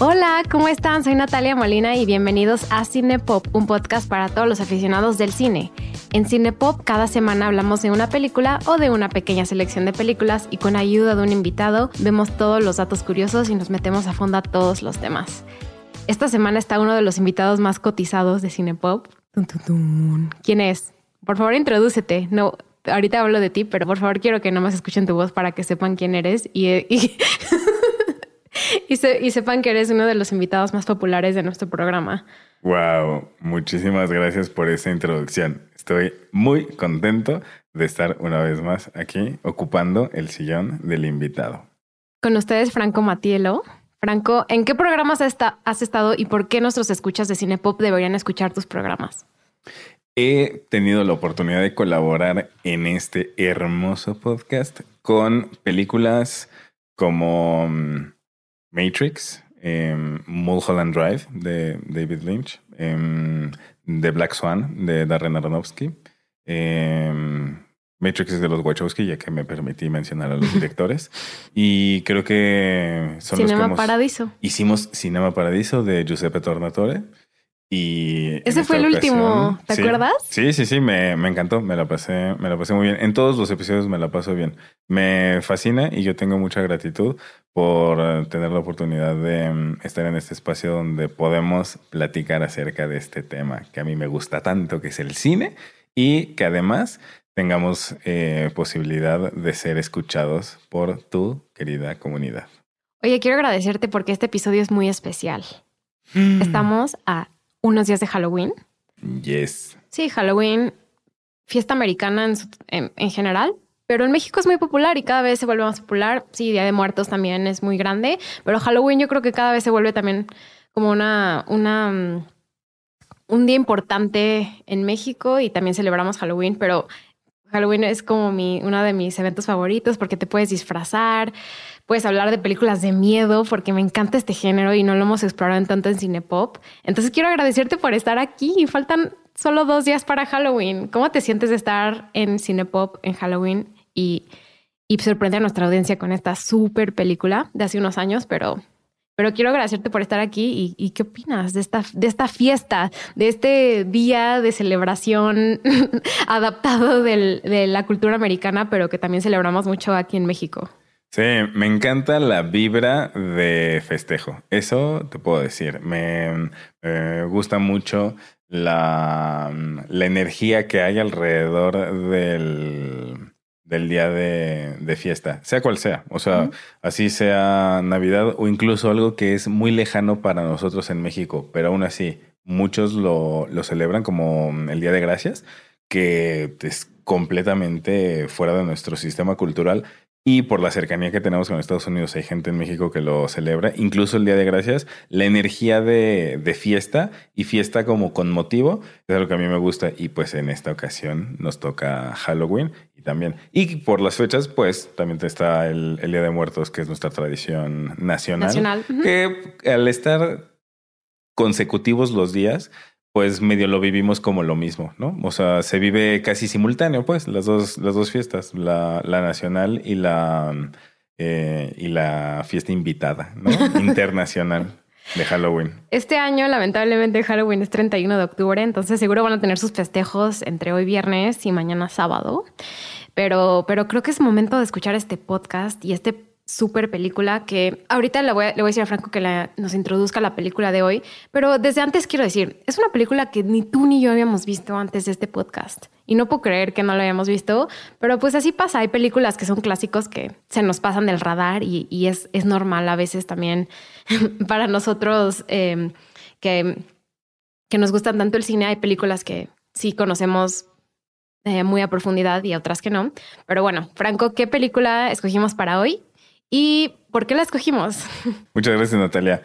Hola, ¿cómo están? Soy Natalia Molina y bienvenidos a Cinepop, un podcast para todos los aficionados del cine. En Cinepop cada semana hablamos de una película o de una pequeña selección de películas y con ayuda de un invitado vemos todos los datos curiosos y nos metemos a fondo a todos los temas. Esta semana está uno de los invitados más cotizados de Cinepop. ¿Quién es? Por favor, introdúcete. No, ahorita hablo de ti, pero por favor quiero que no más escuchen tu voz para que sepan quién eres y, y y, sepan que eres uno de los invitados más populares de nuestro programa. Wow, muchísimas gracias por esa introducción. Estoy muy contento de estar una vez más aquí ocupando el sillón del invitado. Con ustedes, Franco Matielo. Franco, ¿en qué programas has estado y por qué nuestros escuchas de Cinepop deberían escuchar tus programas? He tenido la oportunidad de colaborar en este hermoso podcast con películas como mm, Matrix, em, Mulholland Drive de David Lynch, em, The Black Swan de Darren Aronofsky. Em, Matrix es de los Wachowski, ya que me permití mencionar a los directores. y creo que son Cinema los que Paradiso. Hicimos Cinema Paradiso de Giuseppe Tornatore. Y Ese fue el último, ¿te acuerdas? Sí, sí, sí, me, me, encantó, me la pasé, me la pasé muy bien. En todos los episodios me la paso bien. Me fascina y yo tengo mucha gratitud por tener la oportunidad de mm, estar en este espacio donde podemos platicar acerca de este tema que a mí me gusta tanto, que es el cine, y que además tengamos eh, posibilidad de ser escuchados por tu querida comunidad. Oye, quiero agradecerte porque este episodio es muy especial. Mm. Estamos a unos días de Halloween. Yes. Sí, Halloween, fiesta americana en, en, general, pero en México es muy popular y cada vez se vuelve más popular. Sí, Día de Muertos también es muy grande, pero Halloween yo creo que cada vez se vuelve también como una, una, mm, un día importante en México y también celebramos Halloween, pero Halloween es como mi, uno de mis eventos favoritos porque te puedes disfrazar, puedes hablar de películas de miedo porque me encanta este género y no lo hemos explorado en tanto en cine pop. Entonces quiero agradecerte por estar aquí y faltan solo dos días para Halloween. ¿Cómo te sientes de estar en cine pop en Halloween y, y sorprender a nuestra audiencia con esta súper película de hace unos años? Pero pero quiero agradecerte por estar aquí y, qué opinas de esta, de esta fiesta, de este día de celebración adaptado de la cultura americana, pero que también celebramos mucho aquí en México. Sí, me encanta la vibra de festejo. Eso te puedo decir. Me, gusta mucho la, la, energía que hay alrededor del, del día de, fiesta, sea cual sea. O sea, así sea Navidad o incluso algo que es muy lejano para nosotros en México, pero aún así muchos lo, lo celebran como el Día de Gracias, que es completamente fuera de nuestro sistema cultural. Y por la cercanía que tenemos con Estados Unidos, hay gente en México que lo celebra, incluso el Día de Gracias, la energía de, de, fiesta y fiesta como con motivo, es algo que a mí me gusta y pues en esta ocasión nos toca Halloween y también. Y por las fechas, pues también está el, el Día de Muertos, que es nuestra tradición nacional. Nacional. Que al estar consecutivos los días, pues medio lo vivimos como lo mismo, ¿no? O sea, se vive casi simultáneo, pues, las dos, las dos fiestas, la, la nacional y la, eh, y la fiesta invitada, ¿no? Internacional de Halloween. Este año, lamentablemente, Halloween es 31 de octubre, entonces seguro van a tener sus festejos entre hoy viernes y mañana sábado. Pero, pero creo que es momento de escuchar este podcast y este súper película que ahorita le voy, a, le voy a decir a Franco que nos introduzca la película de hoy, pero desde antes quiero decir, es una película que ni tú ni yo habíamos visto antes de este podcast y no puedo creer que no lo hayamos visto, pero pues así pasa, hay películas que son clásicos que se nos pasan del radar y, es, es, normal a veces también para nosotros em, que, que nos gustan tanto el cine, hay películas que sí conocemos eh, muy a profundidad y otras que no. Pero bueno, Franco, ¿qué película escogimos para hoy? ¿Y por qué la escogimos? Muchas gracias, Natalia.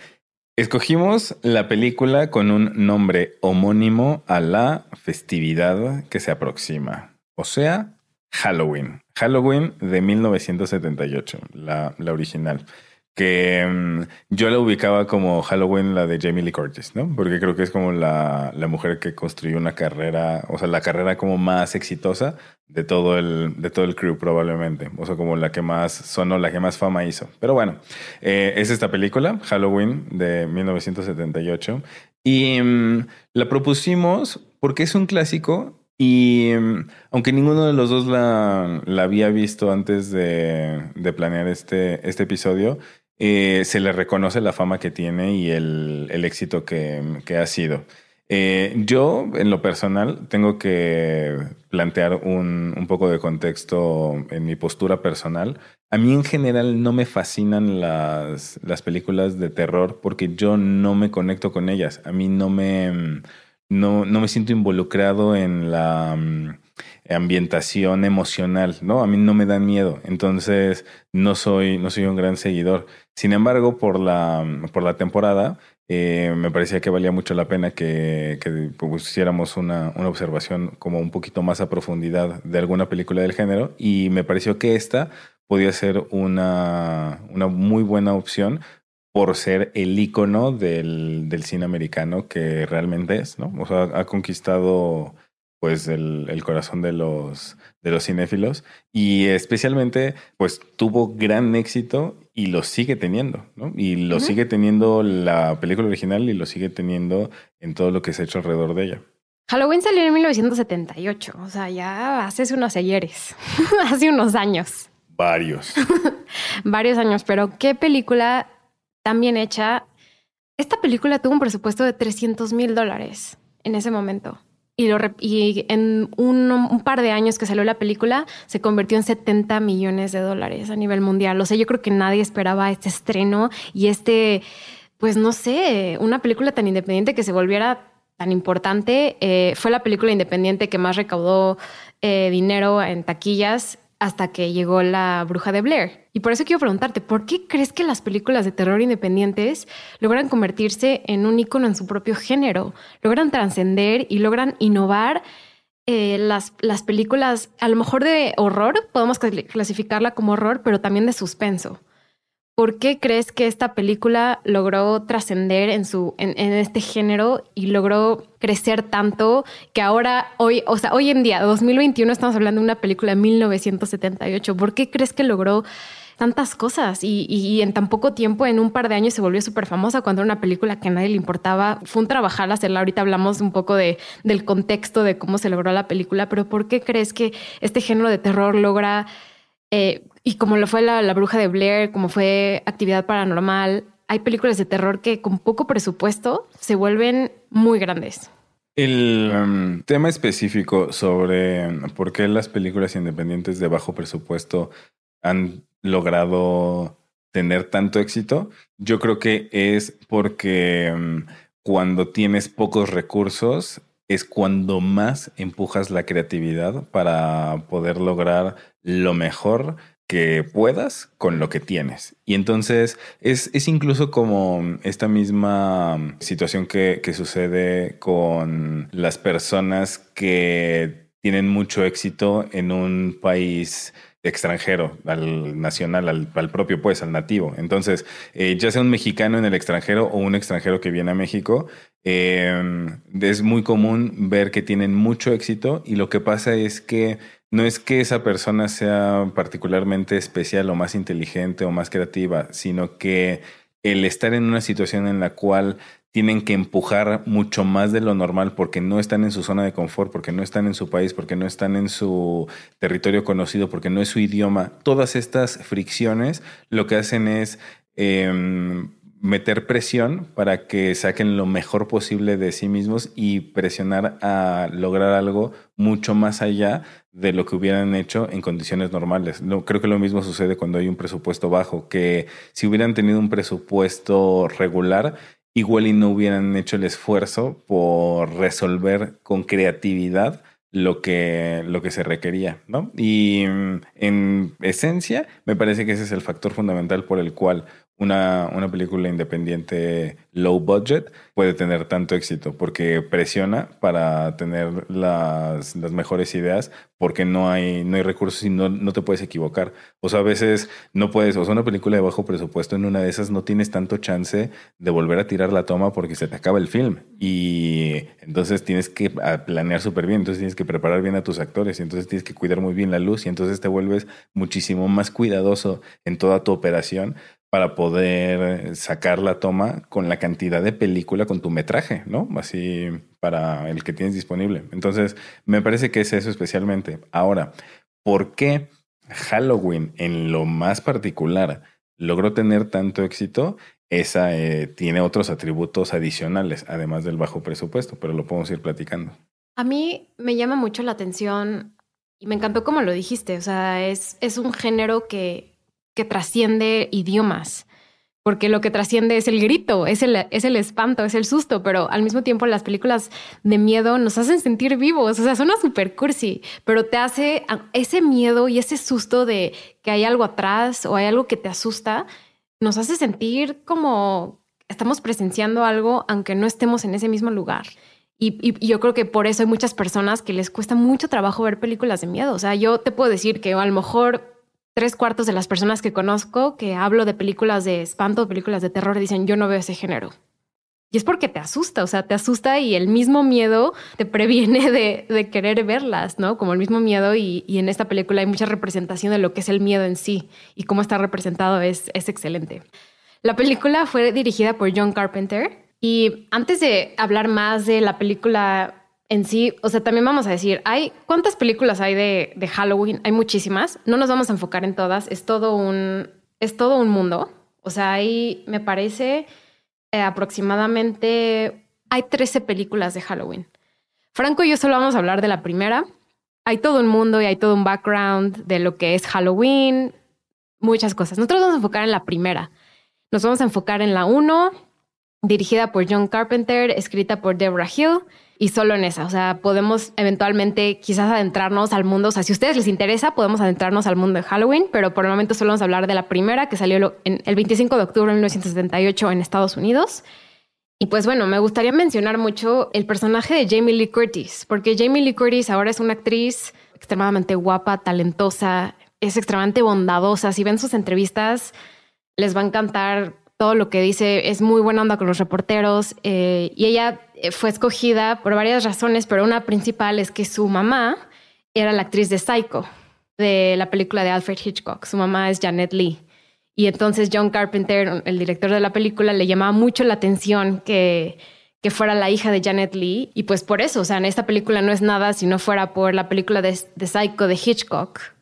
Escogimos la película con un nombre homónimo a la festividad que se aproxima, o sea, Halloween. Halloween de 1978, la, la original, que mm, yo la ubicaba como Halloween, la de Jamie Lee Curtis, ¿no? Porque creo que es como la, la, mujer que construyó una carrera, o sea, la carrera como más exitosa de todo el, de todo el crew probablemente. O sea, como la que más sonó, la que más fama hizo. Pero bueno, eh, es esta película, Halloween, de 1978. Y mm, la propusimos porque es un clásico y mm, aunque ninguno de los dos la, la había visto antes de, de planear este, este episodio, eh, se le reconoce la fama que tiene y el, el éxito que, que, ha sido. Eh, yo, en lo personal, tengo que plantear un, un, poco de contexto en mi postura personal. A mí en general no me fascinan las, las películas de terror porque yo no me conecto con ellas. A mí no me, no, no me siento involucrado en la mm, ambientación emocional, ¿no? A mí no me dan miedo, entonces no soy, no soy un gran seguidor. Sin embargo, por la, por la temporada, eh, me parecía que valía mucho la pena que, que hiciéramos una, una, observación como un poquito más a profundidad de alguna película del género y me pareció que esta podía ser una, una muy buena opción por ser el icono del, del, cine americano que realmente es, ¿no? O sea, ha conquistado pues el, el, corazón de los, de los cinéfilos y especialmente pues tuvo gran éxito y lo sigue teniendo, ¿no? Y lo uh -huh. sigue teniendo la película original y lo sigue teniendo en todo lo que se ha hecho alrededor de ella. Halloween salió en 1978, o sea, ya hace unos ayeres, hace unos años. Varios. Varios años, pero ¿qué película tan bien hecha? Esta película tuvo un presupuesto de 300 mil dólares en ese momento. Y, lo, y en un, un, par de años que salió la película, se convirtió en 70 millones de dólares a nivel mundial. O sea, yo creo que nadie esperaba este estreno y este, pues no sé, una película tan independiente que se volviera tan importante. Eh, fue la película independiente que más recaudó eh, dinero en taquillas hasta que llegó la bruja de Blair. Y por eso quiero preguntarte, ¿por qué crees que las películas de terror independientes logran convertirse en un icono en su propio género? Logran trascender y logran innovar eh, las, las películas, a lo mejor de horror, podemos clasificarla como horror, pero también de suspenso. ¿Por qué crees que esta película logró trascender en su en, este género y logró crecer tanto que ahora hoy, o sea, hoy en día, 2021 estamos hablando de una película de 1978. ¿Por qué crees que logró tantas cosas y en tan poco tiempo, en un par de años, se volvió súper famosa cuando era una película que a nadie le importaba? Fue un trabajar hacerla. Ahorita hablamos un poco de, del contexto de cómo se logró la película, pero ¿por qué crees que este género de terror logra eh, y como lo fue la, bruja de Blair, como fue actividad paranormal, hay películas de terror que con poco presupuesto se vuelven muy grandes. El um, tema específico sobre por qué las películas independientes de bajo presupuesto han logrado tener tanto éxito, yo creo que es porque um, cuando tienes pocos recursos es cuando más empujas la creatividad para poder lograr lo mejor que puedas con lo que tienes. Y entonces es, es incluso como esta misma situación que, que, sucede con las personas que tienen mucho éxito en un país extranjero, al nacional, al, al propio, pues, al nativo. Entonces, eh, ya sea un mexicano en el extranjero o un extranjero que viene a México, eh, es muy común ver que tienen mucho éxito y lo que pasa es que no es que esa persona sea particularmente especial o más inteligente o más creativa, sino que el estar en una situación en la cual tienen que empujar mucho más de lo normal porque no están en su zona de confort, porque no están en su país, porque no están en su territorio conocido, porque no es su idioma. Todas estas fricciones lo que hacen es eh, meter presión para que saquen lo mejor posible de sí mismos y presionar a lograr algo mucho más allá de lo que hubieran hecho en condiciones normales. No, creo que lo mismo sucede cuando hay un presupuesto bajo, que si hubieran tenido un presupuesto regular, igual y no hubieran hecho el esfuerzo por resolver con creatividad lo que, lo que se requería, ¿no? Y en esencia, me parece que ese es el factor fundamental por el cual una, una, película independiente low budget puede tener tanto éxito porque presiona para tener las, las mejores ideas porque no hay, no hay recursos y no, no, te puedes equivocar. O sea, a veces no puedes, o sea, una película de bajo presupuesto en una de esas no tienes tanto chance de volver a tirar la toma porque se te acaba el film y entonces tienes que planear súper bien, entonces tienes que preparar bien a tus actores y entonces tienes que cuidar muy bien la luz y entonces te vuelves muchísimo más cuidadoso en toda tu operación para poder sacar la toma con la cantidad de película, con tu metraje, ¿no? Así para el que tienes disponible. Entonces, me parece que es eso especialmente. Ahora, ¿por qué Halloween en lo más particular logró tener tanto éxito? Esa eh, tiene otros atributos adicionales, además del bajo presupuesto, pero lo podemos ir platicando. A mí me llama mucho la atención y me encantó como lo dijiste, o sea, es, es un género que que trasciende idiomas, porque lo que trasciende es el grito, es el, es el espanto, es el susto, pero al mismo tiempo las películas de miedo nos hacen sentir vivos, o sea, suena súper cursi, pero te hace ese miedo y ese susto de que hay algo atrás o hay algo que te asusta, nos hace sentir como estamos presenciando algo aunque no estemos en ese mismo lugar. Y, y, yo creo que por eso hay muchas personas que les cuesta mucho trabajo ver películas de miedo. O sea, yo te puedo decir que a lo mejor tres cuartos de las personas que conozco que hablo de películas de espanto, películas de terror, dicen yo no veo ese género. Y es porque te asusta, o sea, te asusta y el mismo miedo te previene de, querer verlas, ¿no? Como el mismo miedo y, en esta película hay mucha representación de lo que es el miedo en sí y cómo está representado es, es excelente. La película fue dirigida por John Carpenter y antes de hablar más de la película en sí, o sea, también vamos a decir, hay cuántas películas hay de, Halloween, hay muchísimas, no nos vamos a enfocar en todas, es todo un, es todo un mundo, o sea, hay, me parece, eh, aproximadamente, hay 13 películas de Halloween. Franco y yo solo vamos a hablar de la primera, hay todo un mundo y hay todo un background de lo que es Halloween, muchas cosas. Nosotros vamos a enfocar en la primera, nos vamos a enfocar en la 1, dirigida por John Carpenter, escrita por Deborah Hill, y solo en esa. O sea, podemos eventualmente quizás adentrarnos al mundo. O sea, si a ustedes les interesa, podemos adentrarnos al mundo de Halloween, pero por el momento solo vamos a hablar de la primera que salió en el 25 de octubre de 1978 en Estados Unidos. Y pues bueno, me gustaría mencionar mucho el personaje de Jamie Lee Curtis, porque Jamie Lee Curtis ahora es una actriz extremadamente guapa, talentosa, es extremadamente bondadosa. Si ven sus entrevistas, les va a encantar todo lo que dice. Es muy buena onda con los reporteros eh, y ella fue escogida por varias razones, pero una principal es que su mamá era la actriz de Psycho, de la película de Alfred Hitchcock. Su mamá es Janet Lee. Y entonces John Carpenter, el director de la película, le llamaba mucho la atención que, que fuera la hija de Janet Lee. Y pues por eso, o sea, en esta película no es nada si no fuera por la película de, de Psycho de Hitchcock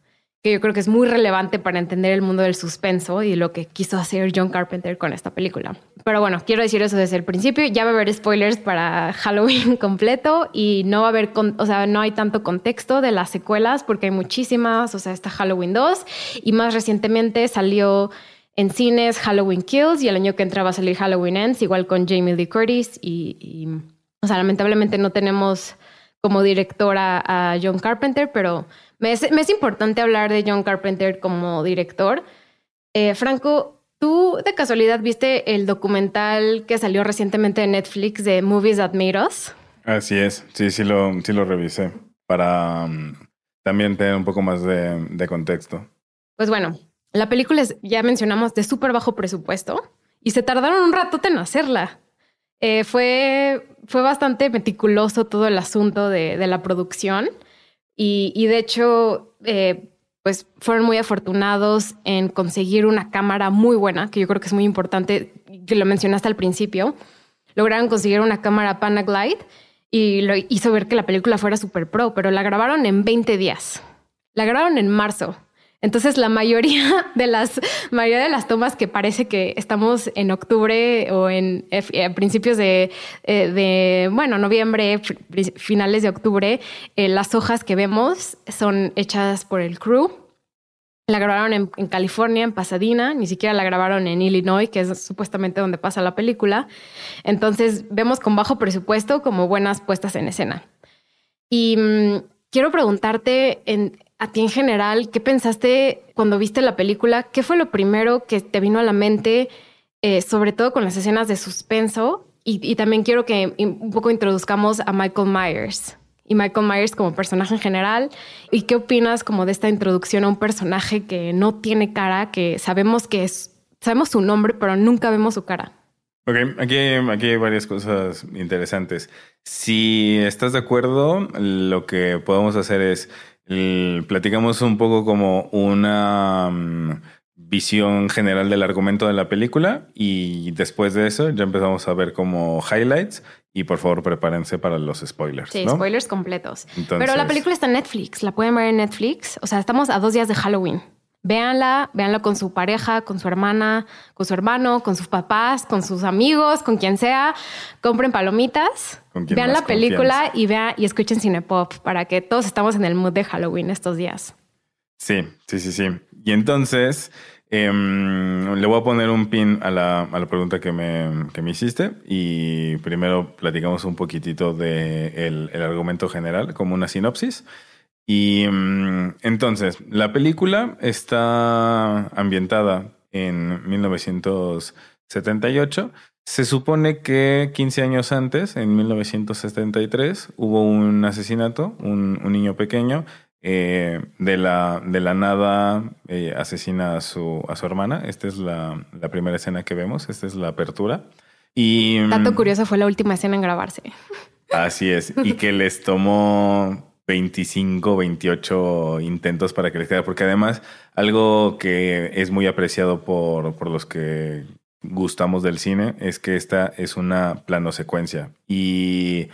que yo creo que es muy relevante para entender el mundo del suspenso y lo que quiso hacer John Carpenter con esta película. Pero bueno, quiero decir eso desde el principio. Ya va a haber spoilers para Halloween completo y no va a haber, o sea, no hay tanto contexto de las secuelas porque hay muchísimas. O sea, está Halloween 2 y más recientemente salió en cines Halloween Kills y el año que entra va a salir Halloween Ends, igual con Jamie Lee Curtis. Y, o sea, lamentablemente no tenemos como directora a John Carpenter, pero me es, importante hablar de John Carpenter como director. Eh, Franco, ¿tú de casualidad viste el documental que salió recientemente en Netflix de Movies That Made Us? Así es, sí, sí lo, sí lo revisé para um, también tener un poco más de, contexto. Pues bueno, la película es, ya mencionamos, de súper bajo presupuesto y se tardaron un rato en hacerla. Eh, fue, fue bastante meticuloso todo el asunto de, de la producción. Y, de hecho, eh, pues fueron muy afortunados en conseguir una cámara muy buena, que yo creo que es muy importante, que lo mencionaste al principio. Lograron conseguir una cámara Panaglide y lo hizo ver que la película fuera super pro, pero la grabaron en 20 días. La grabaron en marzo. Entonces, la mayoría de las, mayoría de las tomas que parece que estamos en octubre o en eh, principios de, eh, de, bueno, noviembre, finales de octubre, eh, las hojas que vemos son hechas por el crew. La grabaron en, en, California, en Pasadena, ni siquiera la grabaron en Illinois, que es supuestamente donde pasa la película. Entonces, vemos con bajo presupuesto como buenas puestas en escena. Y mm, quiero preguntarte, en, a ti en general, ¿qué pensaste cuando viste la película? ¿Qué fue lo primero que te vino a la mente, eh, sobre todo con las escenas de suspenso? Y, también quiero que un poco introduzcamos a Michael Myers y Michael Myers como personaje en general. ¿Y qué opinas como de esta introducción a un personaje que no tiene cara, que sabemos que es, sabemos su nombre, pero nunca vemos su cara? Ok, aquí, aquí hay varias cosas interesantes. Si estás de acuerdo, lo que podemos hacer es platicamos un poco como una mm, visión general del argumento de la película y después de eso ya empezamos a ver como highlights y por favor prepárense para los spoilers. Sí, spoilers completos. Pero la película está en Netflix, la pueden ver en Netflix. O sea, estamos a dos días de Halloween. Véanla, véanla con su pareja, con su hermana, con su hermano, con sus papás, con sus amigos, con quien sea. Compren palomitas, vean la película y vean y escuchen Cinepop para que todos estamos en el mood de Halloween estos días. Sí, sí, sí, sí. Y entonces em, le voy a poner un pin a la, a la pregunta que me, que me, hiciste y primero platicamos un poquitito de el, el argumento general como una sinopsis. Y mm, entonces, la película está ambientada en 1978. Se supone que 15 años antes, en 1973, hubo un asesinato, un, niño pequeño eh, de, la, de la nada eh, asesina a su, a su hermana. Esta es la, la, primera escena que vemos, esta es la apertura. Y, Dato mm, curioso, fue la última escena en grabarse. Así es, y que les tomó 25, 28 intentos para que les quede, porque además algo que es muy apreciado por, por los que gustamos del cine es que esta es una plano secuencia y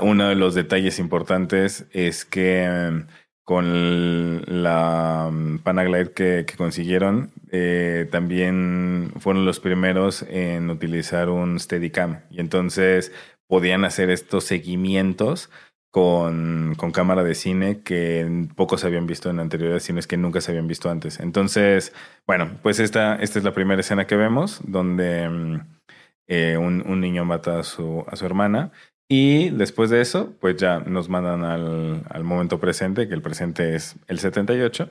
uno de los detalles importantes es que em, con la um, Panaglide que, que consiguieron, eh, también fueron los primeros en utilizar un Steadicam. Y entonces podían hacer estos seguimientos con, con, cámara de cine que pocos habían visto en anteriores cines que nunca se habían visto antes. Entonces, bueno, pues esta, esta es la primera escena que vemos donde mm, eh, un, un, niño mata a su, a su hermana y después de eso, pues ya nos mandan al, al momento presente, que el presente es el 78,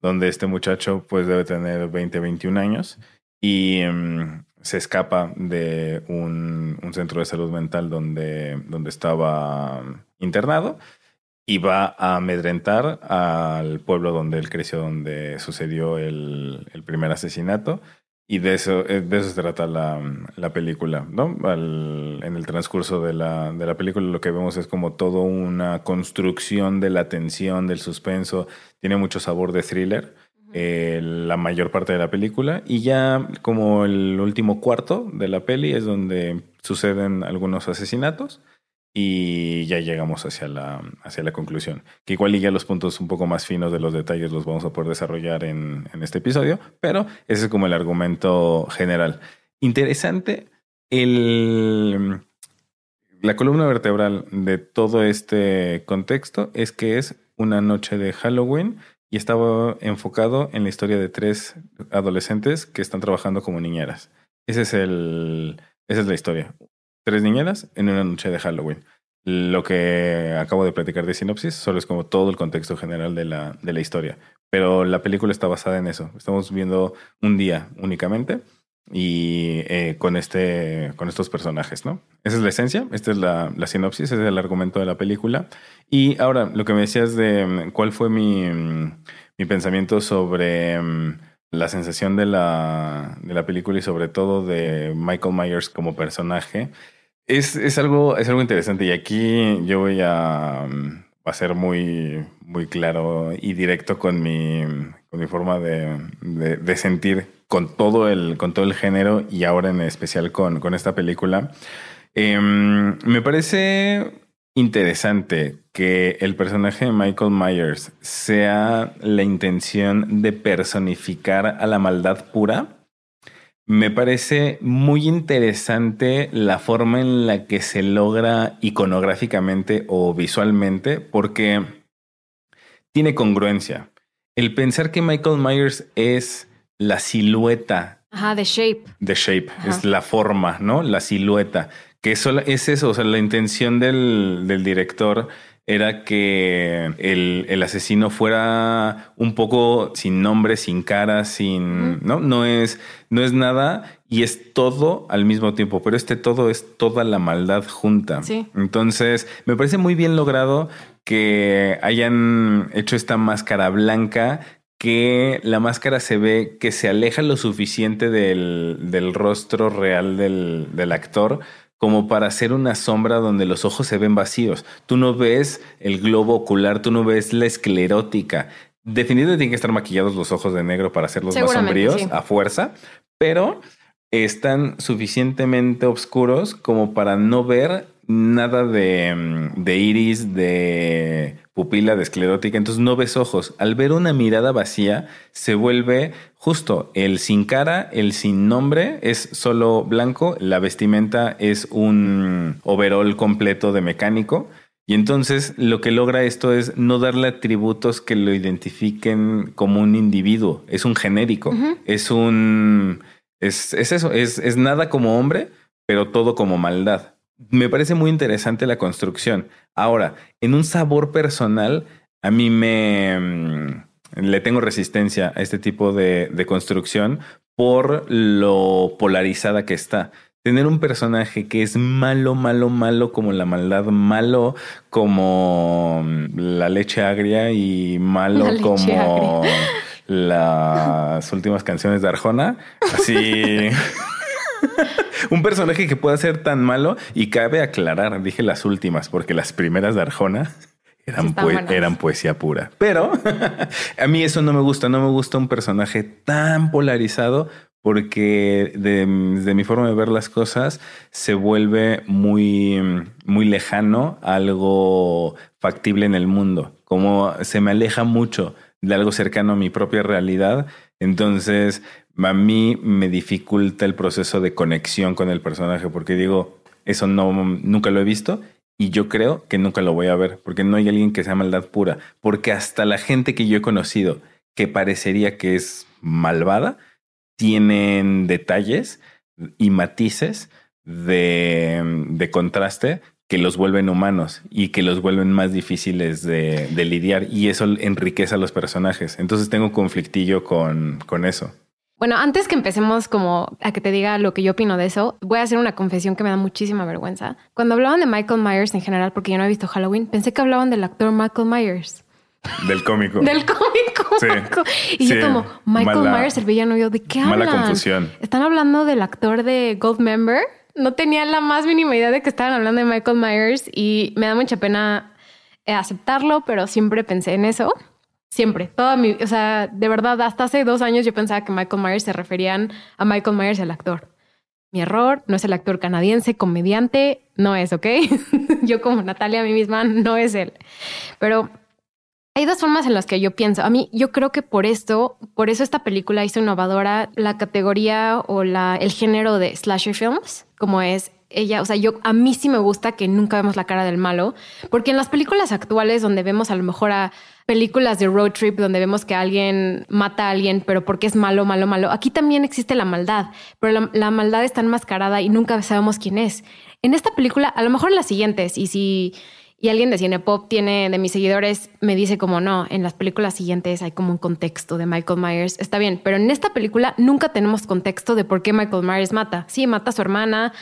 donde este muchacho pues debe tener 20, 21 años y mm, se escapa de un, un, centro de salud mental donde, donde estaba internado y va a amedrentar al pueblo donde él creció, donde sucedió el, el primer asesinato. Y de eso, eh, de eso se trata la, la película, ¿no? En el transcurso de la, de la película lo que vemos es como toda una construcción de la tensión, del suspenso. Tiene mucho sabor de thriller eh, la mayor parte de la película y ya como el último cuarto de la peli es donde suceden algunos asesinatos y ya llegamos hacia la, hacia la conclusión. Que igual y ya los puntos un poco más finos de los detalles los vamos a poder desarrollar en, en este episodio, pero ese es como el argumento general. Interesante el, la columna vertebral de todo este contexto es que es una noche de Halloween y estaba enfocado en la historia de tres adolescentes que están trabajando como niñeras. Ese es el, esa es la historia. Tres niñeras en una noche de Halloween. Lo que acabo de platicar de sinopsis solo es como todo el contexto general de la, de la historia. Pero la película está basada en eso. Estamos viendo un día únicamente y eh, con, este, con estos personajes, ¿no? Esa es la esencia, esta es la, la, sinopsis, ese es el argumento de la película. Y ahora, lo que me decías de mm, cuál fue mi, mm, mi pensamiento sobre mm, la sensación de la, de la película y sobre todo de Michael Myers como personaje, es, es, algo, es algo interesante y aquí yo voy a, a ser muy, muy claro y directo con mi, con mi forma de, de, de sentir con todo el, con todo el género y ahora en especial con, con esta película. Em, me parece interesante que el personaje de Michael Myers sea la intención de personificar a la maldad pura. Me parece muy interesante la forma en la que se logra iconográficamente o visualmente porque tiene congruencia. El pensar que Michael Myers es la silueta. Ajá, the shape. The shape, es la forma, ¿no? La silueta que eso es eso, o sea, la intención del, del director era que el, el, asesino fuera un poco sin nombre, sin cara, sin. ¿No? No es, no es nada y es todo al mismo tiempo, pero este todo es toda la maldad junta. Sí. Entonces, me parece muy bien logrado que hayan hecho esta máscara blanca que la máscara se ve que se aleja lo suficiente del, del rostro real del, del actor como para hacer una sombra donde los ojos se ven vacíos. Tú no ves el globo ocular, tú no ves la esclerótica. Definitivamente tienen que estar maquillados los ojos de negro para hacerlos más sombríos sí. a fuerza, pero están suficientemente oscuros como para no ver nada de, de, iris, de pupila, de esclerótica. Entonces no ves ojos. Al ver una mirada vacía, se vuelve justo el sin cara, el sin nombre, es solo blanco. La vestimenta es un overall completo de mecánico. Y entonces lo que logra esto es no darle atributos que lo identifiquen como un individuo. Es un genérico. Uh -huh. Es un. Es, es eso. Es, es nada como hombre, pero todo como maldad me parece muy interesante la construcción. Ahora, en un sabor personal, a mí me le tengo resistencia a este tipo de, de, construcción por lo polarizada que está. Tener un personaje que es malo, malo, malo como la maldad, malo como la leche agria y malo como agria. las últimas canciones de Arjona. Así. un personaje que pueda ser tan malo y cabe aclarar, dije las últimas, porque las primeras de Arjona eran, poe eran poesía pura. Pero a mí eso no me gusta, no me gusta un personaje tan polarizado porque de, de, mi forma de ver las cosas se vuelve muy, muy lejano algo factible en el mundo, como se me aleja mucho de algo cercano a mi propia realidad. Entonces, a mí me dificulta el proceso de conexión con el personaje porque digo, eso no, nunca lo he visto y yo creo que nunca lo voy a ver porque no hay alguien que sea maldad pura, porque hasta la gente que yo he conocido que parecería que es malvada, tienen detalles y matices de, de contraste que los vuelven humanos y que los vuelven más difíciles de, de, lidiar y eso enriquece a los personajes. Entonces tengo conflictillo con, con eso. Bueno, antes que empecemos como a que te diga lo que yo opino de eso, voy a hacer una confesión que me da muchísima vergüenza. Cuando hablaban de Michael Myers en general, porque yo no he visto Halloween, pensé que hablaban del actor Michael Myers. Del cómico. Del cómico. Sí. Y sí. yo como, Michael mala, Myers, el villano, yo, ¿de qué hablan? Mala confusión. ¿Están hablando del actor de Goldmember? No tenía la más mínima idea de que estaban hablando de Michael Myers y me da mucha pena eh, aceptarlo, pero siempre pensé en eso. Siempre, toda mi, o sea, de verdad, hasta hace dos años yo pensaba que Michael Myers se referían a Michael Myers, el actor. Mi error, no es el actor canadiense, comediante, no es, ¿ok? yo como Natalia a mí misma, no es él. Pero hay dos formas en las que yo pienso. A mí, yo creo que por esto, por eso esta película hizo innovadora la categoría o la, el género de slasher films, como es ella, o sea, yo a mí sí me gusta que nunca vemos la cara del malo, porque en las películas actuales donde vemos a lo mejor a películas de road trip donde vemos que alguien mata a alguien, pero porque es malo, malo, malo, aquí también existe la maldad, pero la, maldad está enmascarada y nunca sabemos quién es. En esta película, a lo mejor en las siguientes, y si y alguien de Cinepop tiene de mis seguidores me dice como no, en las películas siguientes hay como un contexto de Michael Myers. Está bien, pero en esta película nunca tenemos contexto de por qué Michael Myers mata. Sí, mata a su hermana,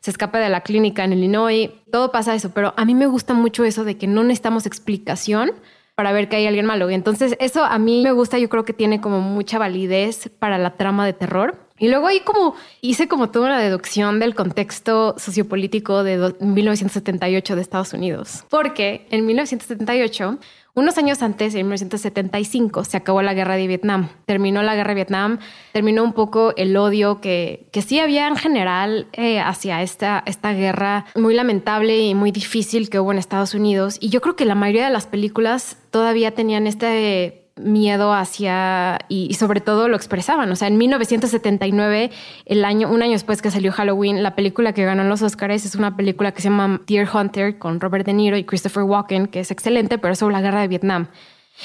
se escapa de la clínica en Illinois, todo pasa eso, pero a mí me gusta mucho eso de que no necesitamos explicación para ver que hay alguien malo. Y entonces eso a mí me gusta, yo creo que tiene como mucha validez para la trama de terror. Y luego ahí como hice como toda una deducción del contexto sociopolítico de 1978 de Estados Unidos. Porque en 1978, unos años antes, en 1975, se acabó la guerra de Vietnam. Terminó la guerra de Vietnam, terminó un poco el odio que, que sí había en general eh, hacia esta, esta guerra muy lamentable y muy difícil que hubo en Estados Unidos. Y yo creo que la mayoría de las películas todavía tenían este miedo hacia y, sobre todo lo expresaban. O sea, en 1979, el año, un año después que salió Halloween, la película que ganó los Oscars es una película que se llama Deer Hunter con Robert De Niro y Christopher Walken, que es excelente, pero es sobre la guerra de Vietnam.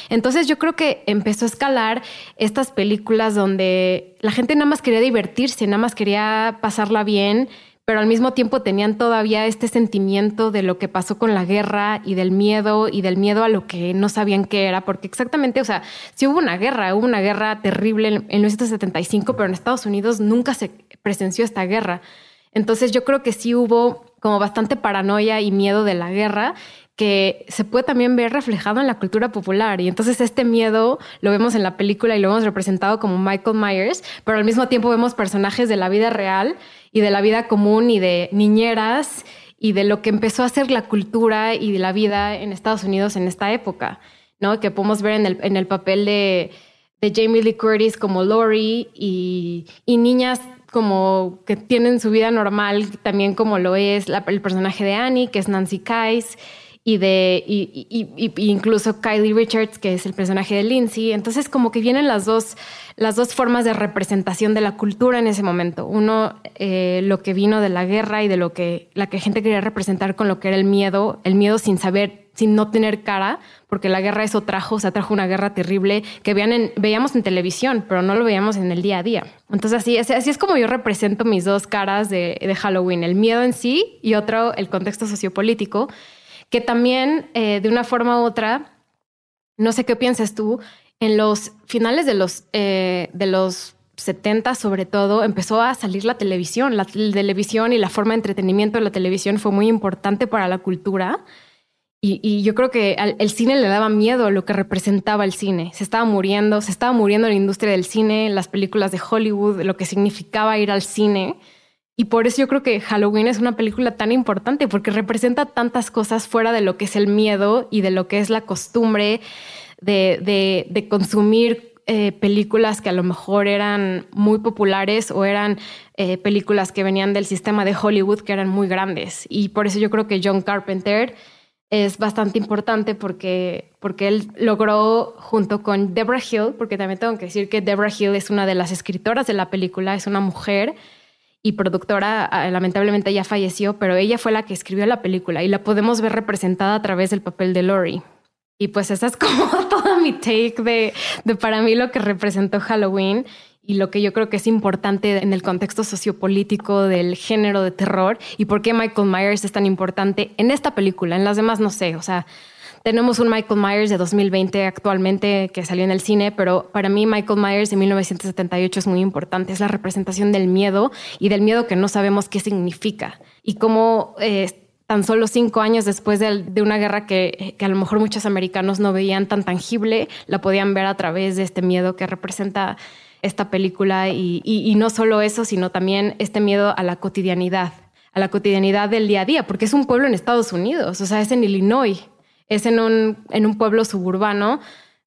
Entonces yo creo que empezó a escalar estas películas donde la gente nada más quería divertirse, nada más quería pasarla bien, pero al mismo tiempo tenían todavía este sentimiento de lo que pasó con la guerra y del miedo y del miedo a lo que no sabían qué era, porque exactamente, o sea, si hubo una guerra, hubo una guerra terrible en, en 1975, pero en Estados Unidos nunca se presenció esta guerra. Entonces yo creo que sí hubo como bastante paranoia y miedo de la guerra que se puede también ver reflejado en la cultura popular. Y entonces este miedo lo vemos en la película y lo hemos representado como Michael Myers, pero al mismo tiempo vemos personajes de la vida real y de la vida común y de niñeras y de lo que empezó a ser la cultura y de la vida en Estados Unidos en esta época, ¿no? Que podemos ver en el, en el papel de, de Jamie Lee Curtis como Lori y, y niñas como que tienen su vida normal, también como lo es el personaje de Annie, que es Nancy Kais, y de y, incluso Kylie Richards, que es el personaje de Lindsay. Entonces, como que vienen las dos, las dos formas de representación de la cultura en ese momento. Uno, eh, lo que vino de la guerra y de lo que la que gente quería representar con lo que era el miedo, el miedo sin saber, sin no tener cara, porque la guerra eso trajo, o sea, trajo una guerra terrible que vean en, veíamos en televisión, pero no lo veíamos en el día a día. Entonces, así, así es como yo represento mis dos caras de, de Halloween, el miedo en sí y otro, el contexto sociopolítico que también eh, de una forma u otra, no sé qué piensas tú, en los finales de los, eh, de los 70 sobre todo, empezó a salir la televisión. La televisión y la forma de entretenimiento de la televisión fue muy importante para la cultura. Y, yo creo que el cine le daba miedo lo que representaba el cine. Se estaba muriendo, se estaba muriendo la industria del cine, las películas de Hollywood, lo que significaba ir al cine. Y por eso yo creo que Halloween es una película tan importante, porque representa tantas cosas fuera de lo que es el miedo y de lo que es la costumbre de, de, consumir eh, películas que a lo mejor eran muy populares o eran eh, películas que venían del sistema de Hollywood que eran muy grandes. Y por eso yo creo que John Carpenter es bastante importante porque, porque él logró junto con Deborah Hill, porque también tengo que decir que Deborah Hill es una de las escritoras de la película, es una mujer y productora, ah, lamentablemente ya falleció, pero ella fue la que escribió la película y la podemos ver representada a través del papel de Lori. Y pues esa es como toda mi take de, de para mí lo que representó Halloween y lo que yo creo que es importante en el contexto sociopolítico del género de terror y por qué Michael Myers es tan importante en esta película. En las demás no sé, o sea, tenemos un Michael Myers de 2020 actualmente que salió en el cine, pero para mí Michael Myers de 1978 es muy importante. Es la representación del miedo y del miedo que no sabemos qué significa. Y cómo eh, tan solo cinco años después de, una guerra que, a lo mejor muchos americanos no veían tan tangible, la podían ver a través de este miedo que representa esta película. Y no solo eso, sino también este miedo a la cotidianidad a la cotidianidad del día a día, porque es un pueblo en Estados Unidos, o sea, es en Illinois, es en un, en un pueblo suburbano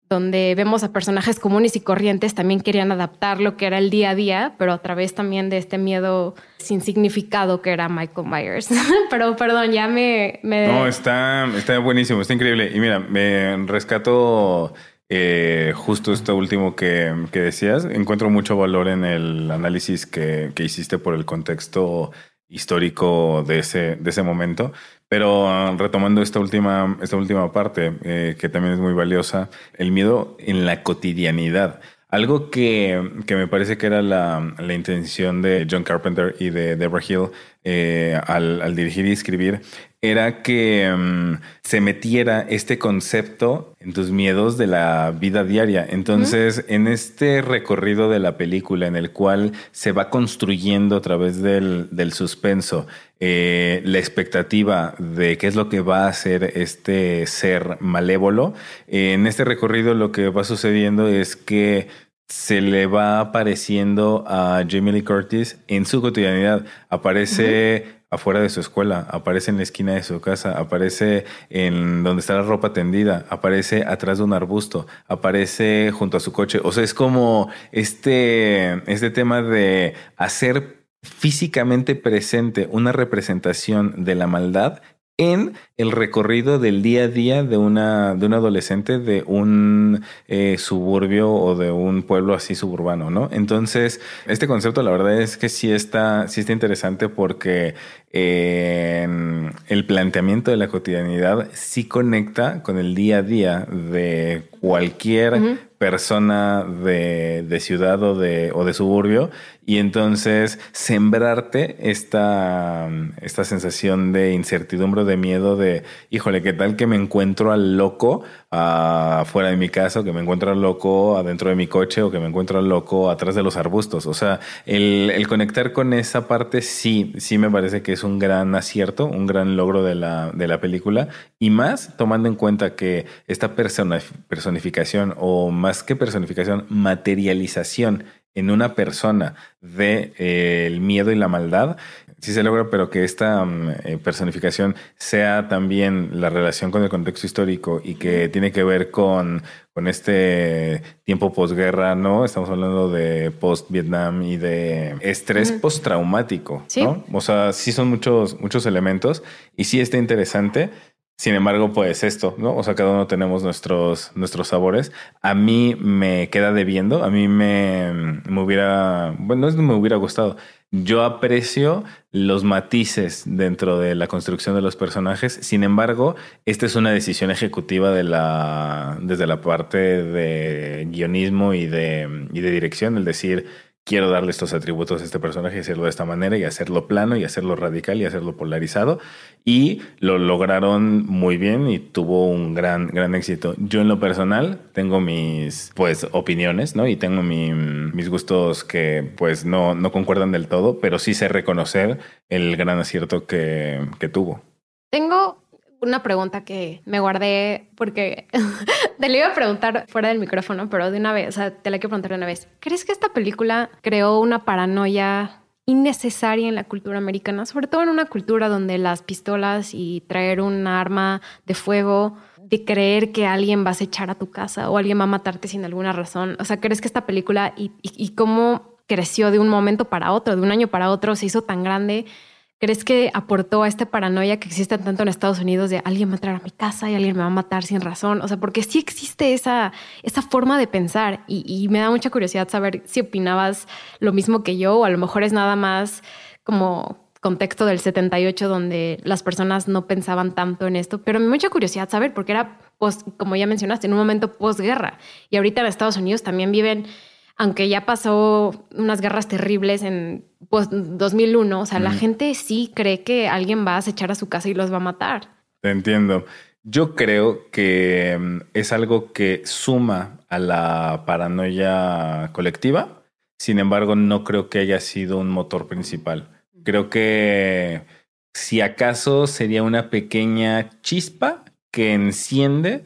donde vemos a personajes comunes y corrientes, también querían adaptar lo que era el día a día, pero a través también de este miedo sin significado que era Michael Myers. pero perdón, ya me... No, está, está buenísimo, está increíble. Y mira, me rescato eh, justo esto último que, que, decías. Encuentro mucho valor en el análisis que, que hiciste por el contexto histórico de ese, de ese momento. Pero ah, retomando esta última, esta última parte, eh, que también es muy valiosa, el miedo en la cotidianidad. Algo que, que me parece que era la, la, intención de John Carpenter y de Deborah Hill eh, al, al, dirigir y escribir era que mm, se metiera este concepto en tus miedos de la vida diaria. Entonces, en este recorrido de la película en el cual se va construyendo a través del, del suspenso eh, la expectativa de qué es lo que va a hacer este ser malévolo, eh, en este recorrido lo que va sucediendo es que se le va apareciendo a Jamie Lee Curtis en su cotidianidad. Aparece afuera de su escuela, aparece en la esquina de su casa, aparece en donde está la ropa tendida, aparece atrás de un arbusto, aparece junto a su coche. O sea, es como este, este tema de hacer físicamente presente una representación de la maldad en el recorrido del día a día de una de un adolescente de un eh, suburbio o de un pueblo así suburbano, ¿no? Entonces, este concepto la verdad es que sí está, sí está interesante porque eh, el planteamiento de la cotidianidad sí conecta con el día a día de cualquier persona de, de, ciudad o de, o de suburbio y entonces sembrarte esta, esta sensación de incertidumbre, de miedo, de, híjole, ¿qué tal que me encuentro al loco afuera de mi casa o que me encuentro al loco adentro de mi coche o que me encuentro al loco atrás de los arbustos? O sea, el, el conectar con esa parte sí, sí me parece que es un gran acierto, un gran logro de la, de la película y más tomando en cuenta que esta persona, personificación o más que personificación, materialización en una persona de eh, el miedo y la maldad, sí se logra, pero que esta mm, eh, personificación sea también la relación con el contexto histórico y que tiene que ver con, con este tiempo posguerra, ¿no? Estamos hablando de post-Vietnam y de estrés postraumático, ¿no? O sea, sí son muchos, muchos elementos y sí está interesante. Sin embargo, pues esto, ¿no? O sea, cada uno tenemos nuestros, nuestros sabores. A mí me queda debiendo, a mí me, me hubiera, bueno, no es me hubiera gustado. Yo aprecio los matices dentro de la construcción de los personajes. Sin embargo, esta es una decisión ejecutiva de la, desde la parte de guionismo y de, y de dirección, el decir, quiero darle estos atributos a este personaje y hacerlo de esta manera y hacerlo plano y hacerlo radical y hacerlo polarizado. Y lo lograron muy bien y tuvo un gran, gran éxito. Yo en lo personal tengo mis, pues, opiniones, ¿no? Y tengo mis gustos que, pues, no, no concuerdan del todo, pero sí sé reconocer el gran acierto que, que tuvo. Tengo una pregunta que me guardé porque te la iba a preguntar fuera del micrófono, pero de una vez, o sea, te la quiero preguntar de una vez. ¿Crees que esta película creó una paranoia innecesaria en la cultura americana, sobre todo en una cultura donde las pistolas y traer un arma de fuego, de creer que alguien va a acechar a tu casa o alguien va a matarte sin alguna razón? O sea, ¿crees que esta película y cómo creció de un momento para otro, de un año para otro, se hizo tan grande? ¿Crees que aportó a esta paranoia que existe tanto en Estados Unidos de alguien va a a mi casa y alguien me va a matar sin razón? O sea, porque sí existe esa, esa forma de pensar y, me da mucha curiosidad saber si opinabas lo mismo que yo o a lo mejor es nada más como contexto del 78 donde las personas no pensaban tanto en esto, pero me da mucha curiosidad saber porque era, como ya mencionaste, en un momento posguerra y ahorita en Estados Unidos también viven aunque ya pasó unas guerras terribles en pues, 2001, o sea, la gente sí cree que alguien va a acechar a su casa y los va a matar. Te entiendo. Yo creo que mm, es algo que suma a la paranoia colectiva. Sin embargo, no creo que haya sido un motor principal. Creo que si acaso sería una pequeña chispa que enciende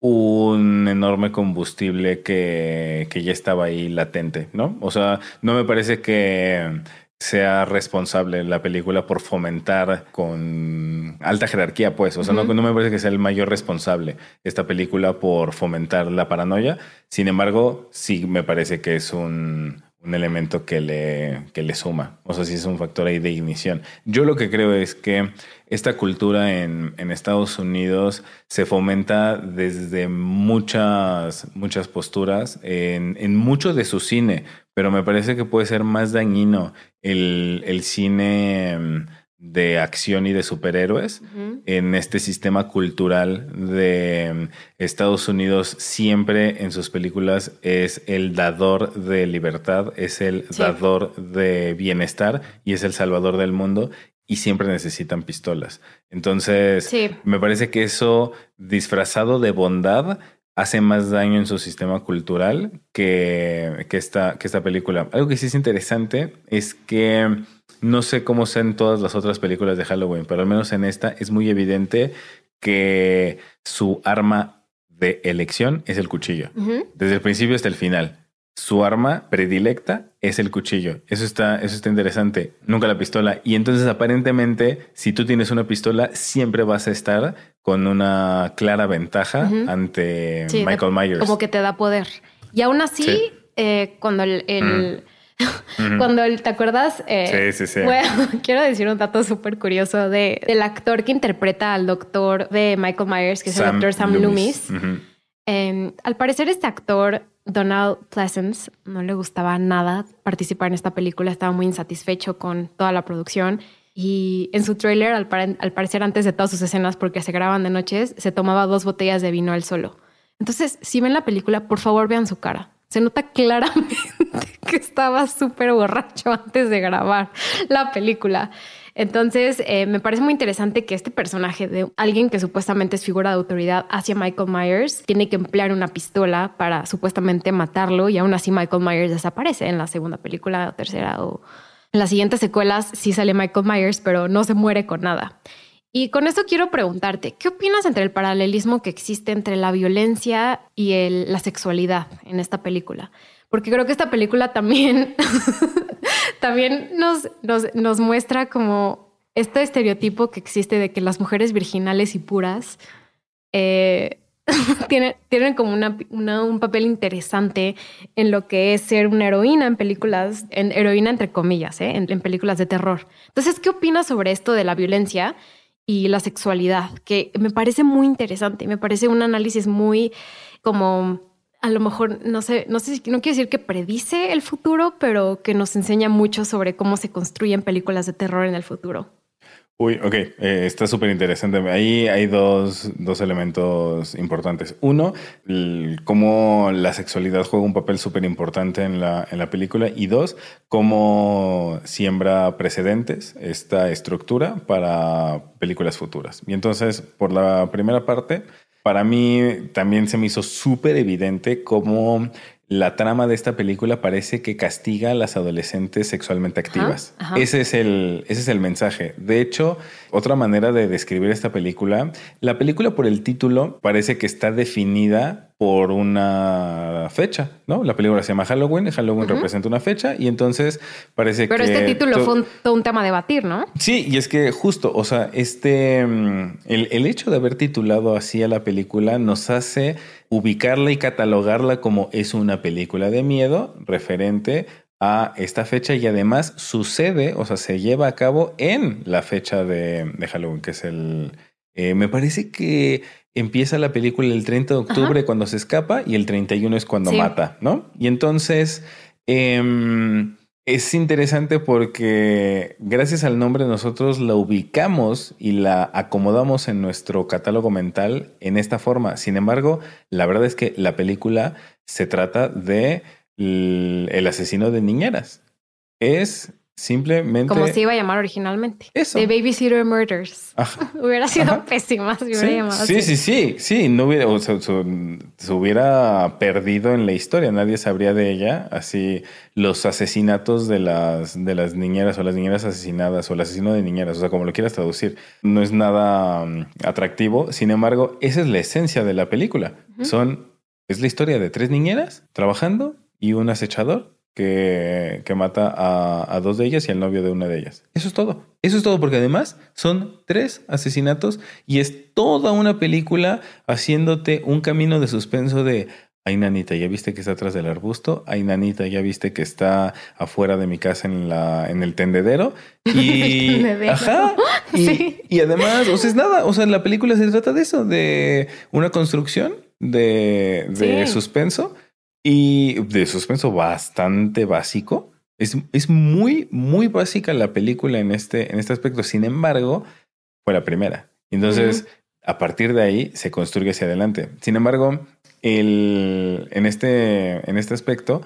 un enorme combustible que, que, ya estaba ahí latente, ¿no? O sea, no me parece que sea responsable la película por fomentar con alta jerarquía, pues. O sea, no, no, me parece que sea el mayor responsable esta película por fomentar la paranoia. Sin embargo, sí me parece que es un, un elemento que le, que le suma. O sea, sí es un factor ahí de ignición. Yo lo que creo es que esta cultura en, en Estados Unidos se fomenta desde muchas, muchas posturas, en, en, mucho de su cine, pero me parece que puede ser más dañino el, el cine de acción y de superhéroes uh -huh. en este sistema cultural de Estados Unidos siempre en sus películas es el dador de libertad, es el sí. dador de bienestar y es el salvador del mundo y siempre necesitan pistolas. Entonces, sí. me parece que eso disfrazado de bondad hace más daño en su sistema cultural que, que, esta, que esta película. Algo que sí es interesante es que no sé cómo sea en todas las otras películas de Halloween, pero al menos en esta es muy evidente que su arma de elección es el cuchillo. Uh -huh. Desde el principio hasta el final. Su arma predilecta es el cuchillo. Eso está, eso está interesante. Nunca la pistola. Y entonces, aparentemente, si tú tienes una pistola, siempre vas a estar con una clara ventaja uh -huh. ante sí, Michael Myers. Como que te da poder. Y aún así, sí. eh, cuando el, el mm cuando el, ¿te acuerdas? Eh, sí, sí, sí. Bueno, quiero decir un dato súper curioso de, del actor que interpreta al doctor de Michael Myers, que es Sam el doctor Sam Loomis. Loomis. Uh -huh. eh, al parecer, este actor, Donald Pleasence, no le gustaba nada participar en esta película, estaba muy insatisfecho con toda la producción. Y en su trailer, al, al parecer, antes de todas sus escenas, porque se graban de noches, se tomaba dos botellas de vino él solo. Entonces, si ven la película, por favor vean su cara. Se nota claramente que estaba súper borracho antes de grabar la película. Entonces, eh, me parece muy interesante que este personaje de alguien que supuestamente es figura de autoridad hacia Michael Myers tiene que emplear una pistola para supuestamente matarlo y aún así Michael Myers desaparece en la segunda película o tercera o en las siguientes secuelas sí sale Michael Myers, pero no se muere con nada. Y con eso quiero preguntarte, ¿qué opinas entre el paralelismo que existe entre la violencia y la sexualidad en esta película? Porque creo que esta película también, también nos, nos, muestra como este estereotipo que existe de que las mujeres virginales y puras eh, tienen, tienen como una, un papel interesante en lo que es ser una heroína en películas, en heroína entre comillas, ¿eh? en películas de terror. Entonces, ¿qué opinas sobre esto de la violencia? y la sexualidad, que me parece muy interesante, me parece un análisis muy como a lo mejor, no sé, no sé, no quiero decir que predice el futuro, pero que nos enseña mucho sobre cómo se construyen películas de terror en el futuro. Uy, ok, eh, está súper interesante. Ahí hay dos, dos, elementos importantes. Uno, cómo la sexualidad juega un papel súper importante en la, en la película. Y dos, cómo siembra precedentes esta estructura para películas futuras. Y entonces, por la primera parte, para mí también se me hizo súper evidente cómo la trama de esta película parece que castiga a las adolescentes sexualmente activas. Ese, es el, ese es el mensaje. De hecho, otra manera de describir esta película, la película por el título parece que está definida por una fecha, ¿no? La película se llama Halloween, Halloween representa una fecha y entonces parece que... Pero este título fue un, todo un tema a debatir, ¿no? Sí, y es que justo, o sea, este, mm, el, el hecho de haber titulado así a la película nos hace ubicarla y catalogarla como es una película de miedo referente a esta fecha y además sucede, o sea, se lleva a cabo en la fecha de, Halloween, que es el... Eh, me parece que empieza la película el 30 de octubre cuando se escapa y el 31 es cuando mata, ¿no? Y entonces... Em, es interesante porque gracias al nombre nosotros la ubicamos y la acomodamos en nuestro catálogo mental en esta forma. Sin embargo, la verdad es que la película se trata de el asesino de niñeras. Es Simplemente. Como se iba a llamar originalmente. Eso. The Babysitter Murders. hubiera sido pésima si hubiera sí, llamado sí, así. Sí, sí, sí. No hubiera, o sea, se hubiera perdido en la historia. Nadie sabría de ella. Así, los asesinatos de las, de las niñeras o las niñeras asesinadas o el asesino de niñeras, o sea, como lo quieras traducir, no es nada um, atractivo. Sin embargo, esa es la esencia de la película. Son, es la historia de tres niñeras trabajando y un acechador que, que mata a, a, dos de ellas y al novio de una de ellas. Eso es todo. Eso es todo, porque además son tres asesinatos y es toda una película haciéndote un camino de suspenso de. Ay, nanita, ya viste que está atrás del arbusto. Ay, nanita, ya viste que está afuera de mi casa en la en el tendedero. Y ajá. Y, y además, o sea, es nada. O sea, la película se trata de eso, de una construcción de, de sí. suspenso y de suspenso bastante básico. Es, es, muy, muy básica la película en este, en este aspecto. Sin embargo, fue la primera. Entonces, a partir de ahí se construye hacia adelante. Sin embargo, el, en, este, en este aspecto,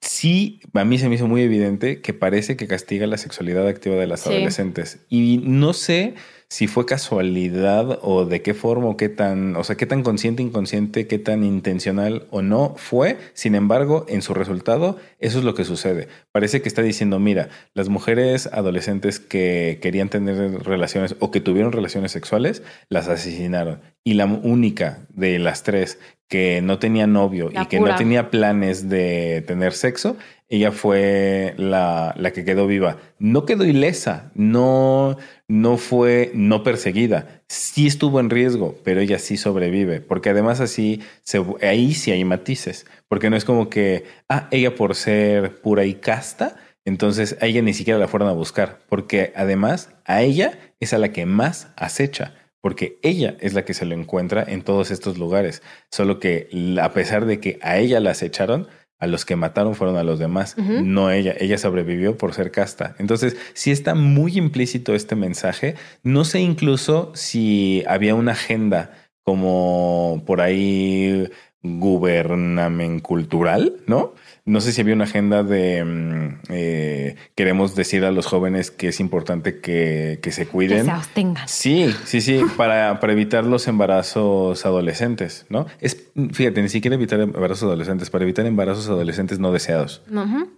sí, a mí se me hizo muy evidente que parece que castiga la sexualidad activa de las sí. adolescentes. Y no sé si fue casualidad o de qué forma o qué tan, o sea, qué tan consciente, inconsciente, qué tan intencional o no fue. Sin embargo, en su resultado, eso es lo que sucede. Parece que está diciendo, mira, las mujeres adolescentes que querían tener relaciones o que tuvieron relaciones sexuales, las asesinaron. Y la única de las tres que no tenía novio la y que pura. no tenía planes de tener sexo, ella fue la, la, que quedó viva. No quedó ilesa, no, no fue no perseguida. Sí estuvo en riesgo, pero ella sí sobrevive, porque además así, se, ahí sí hay matices, porque no es como que, ah, ella por ser pura y casta, entonces a ella ni siquiera la fueron a buscar, porque además a ella es a la que más acecha porque ella es la que se lo encuentra en todos estos lugares. Solo que a pesar de que a ella la acecharon, a los que mataron fueron a los demás, uh -huh. no ella. Ella sobrevivió por ser casta. Entonces, sí está muy implícito este mensaje. No sé incluso si había una agenda como por ahí gubernamental, ¿no? No sé si había una agenda de mm, eh, queremos decir a los jóvenes que es importante que, se cuiden. Que se abstengan. Sí, sí, sí, para, para, evitar los embarazos adolescentes, ¿no? Es, fíjate, ni siquiera evitar embarazos adolescentes, para evitar embarazos adolescentes no deseados.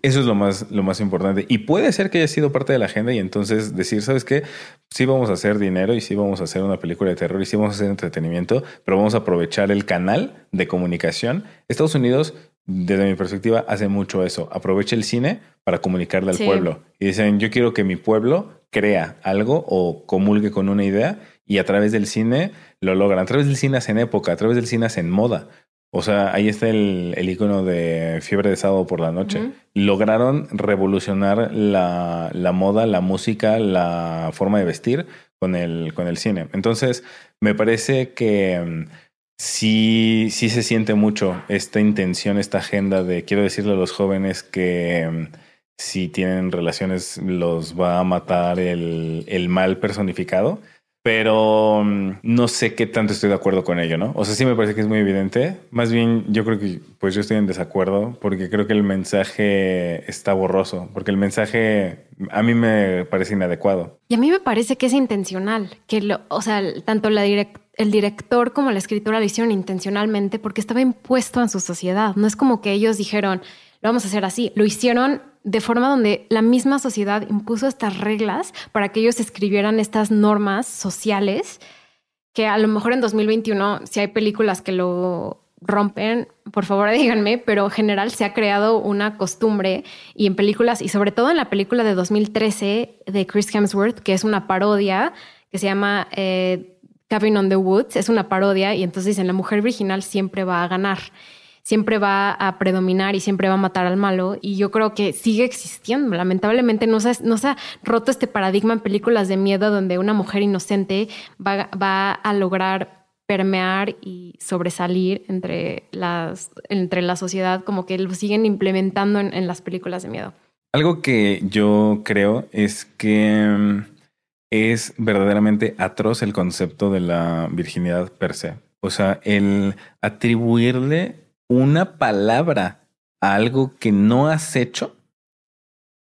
Eso es lo más, lo más importante. Y puede ser que haya sido parte de la agenda y entonces decir, ¿sabes qué? Sí vamos a hacer dinero y sí vamos a hacer una película de terror y sí vamos a hacer entretenimiento, pero vamos a aprovechar el canal de comunicación. Estados Unidos desde mi perspectiva, hace mucho eso. Aprovecha el cine para comunicarle al pueblo. Y dicen, yo quiero que mi pueblo crea algo o comulgue con una idea y a través del cine lo logran. A través del cine hacen época, a través del cine hacen moda. O sea, ahí está el, el icono de Fiebre de Sábado por la Noche. Lograron revolucionar la, la, moda, la música, la forma de vestir con el, con el cine. Entonces, me parece que mm, sí, sí se siente mucho esta intención, esta agenda de quiero decirle a los jóvenes que mm, si tienen relaciones los va a matar el, el mal personificado. Pero mm, no sé qué tanto estoy de acuerdo con ello, ¿no? O sea, sí me parece que es muy evidente. Más bien, yo creo que pues yo estoy en desacuerdo porque creo que el mensaje está borroso, porque el mensaje a mí me parece inadecuado. Y a mí me parece que es intencional, que lo, o sea, tanto la el director como la escritora lo hicieron intencionalmente porque estaba impuesto en su sociedad. No es como que ellos dijeron, lo vamos a hacer así. Lo hicieron de forma donde la misma sociedad impuso estas reglas para que ellos escribieran estas normas sociales que a lo mejor en 2021, si hay películas que lo rompen, por favor díganme, pero en general se ha creado una costumbre y en películas, y sobre todo en la película de 2013 de Chris Hemsworth, que es una parodia que se llama... Eh, Cabin on the Woods es una parodia y entonces dicen la mujer virginal siempre va a ganar, siempre va a predominar y siempre va a matar al malo y yo creo que sigue existiendo. Lamentablemente no se, no se ha roto este paradigma en películas de miedo donde una mujer inocente va, va a lograr permear y sobresalir entre, las, entre la sociedad, como que lo siguen implementando en las películas de miedo. Algo que yo creo es que mm, es verdaderamente atroz el concepto de la virginidad per se. O sea, el atribuirle una palabra a algo que no has hecho.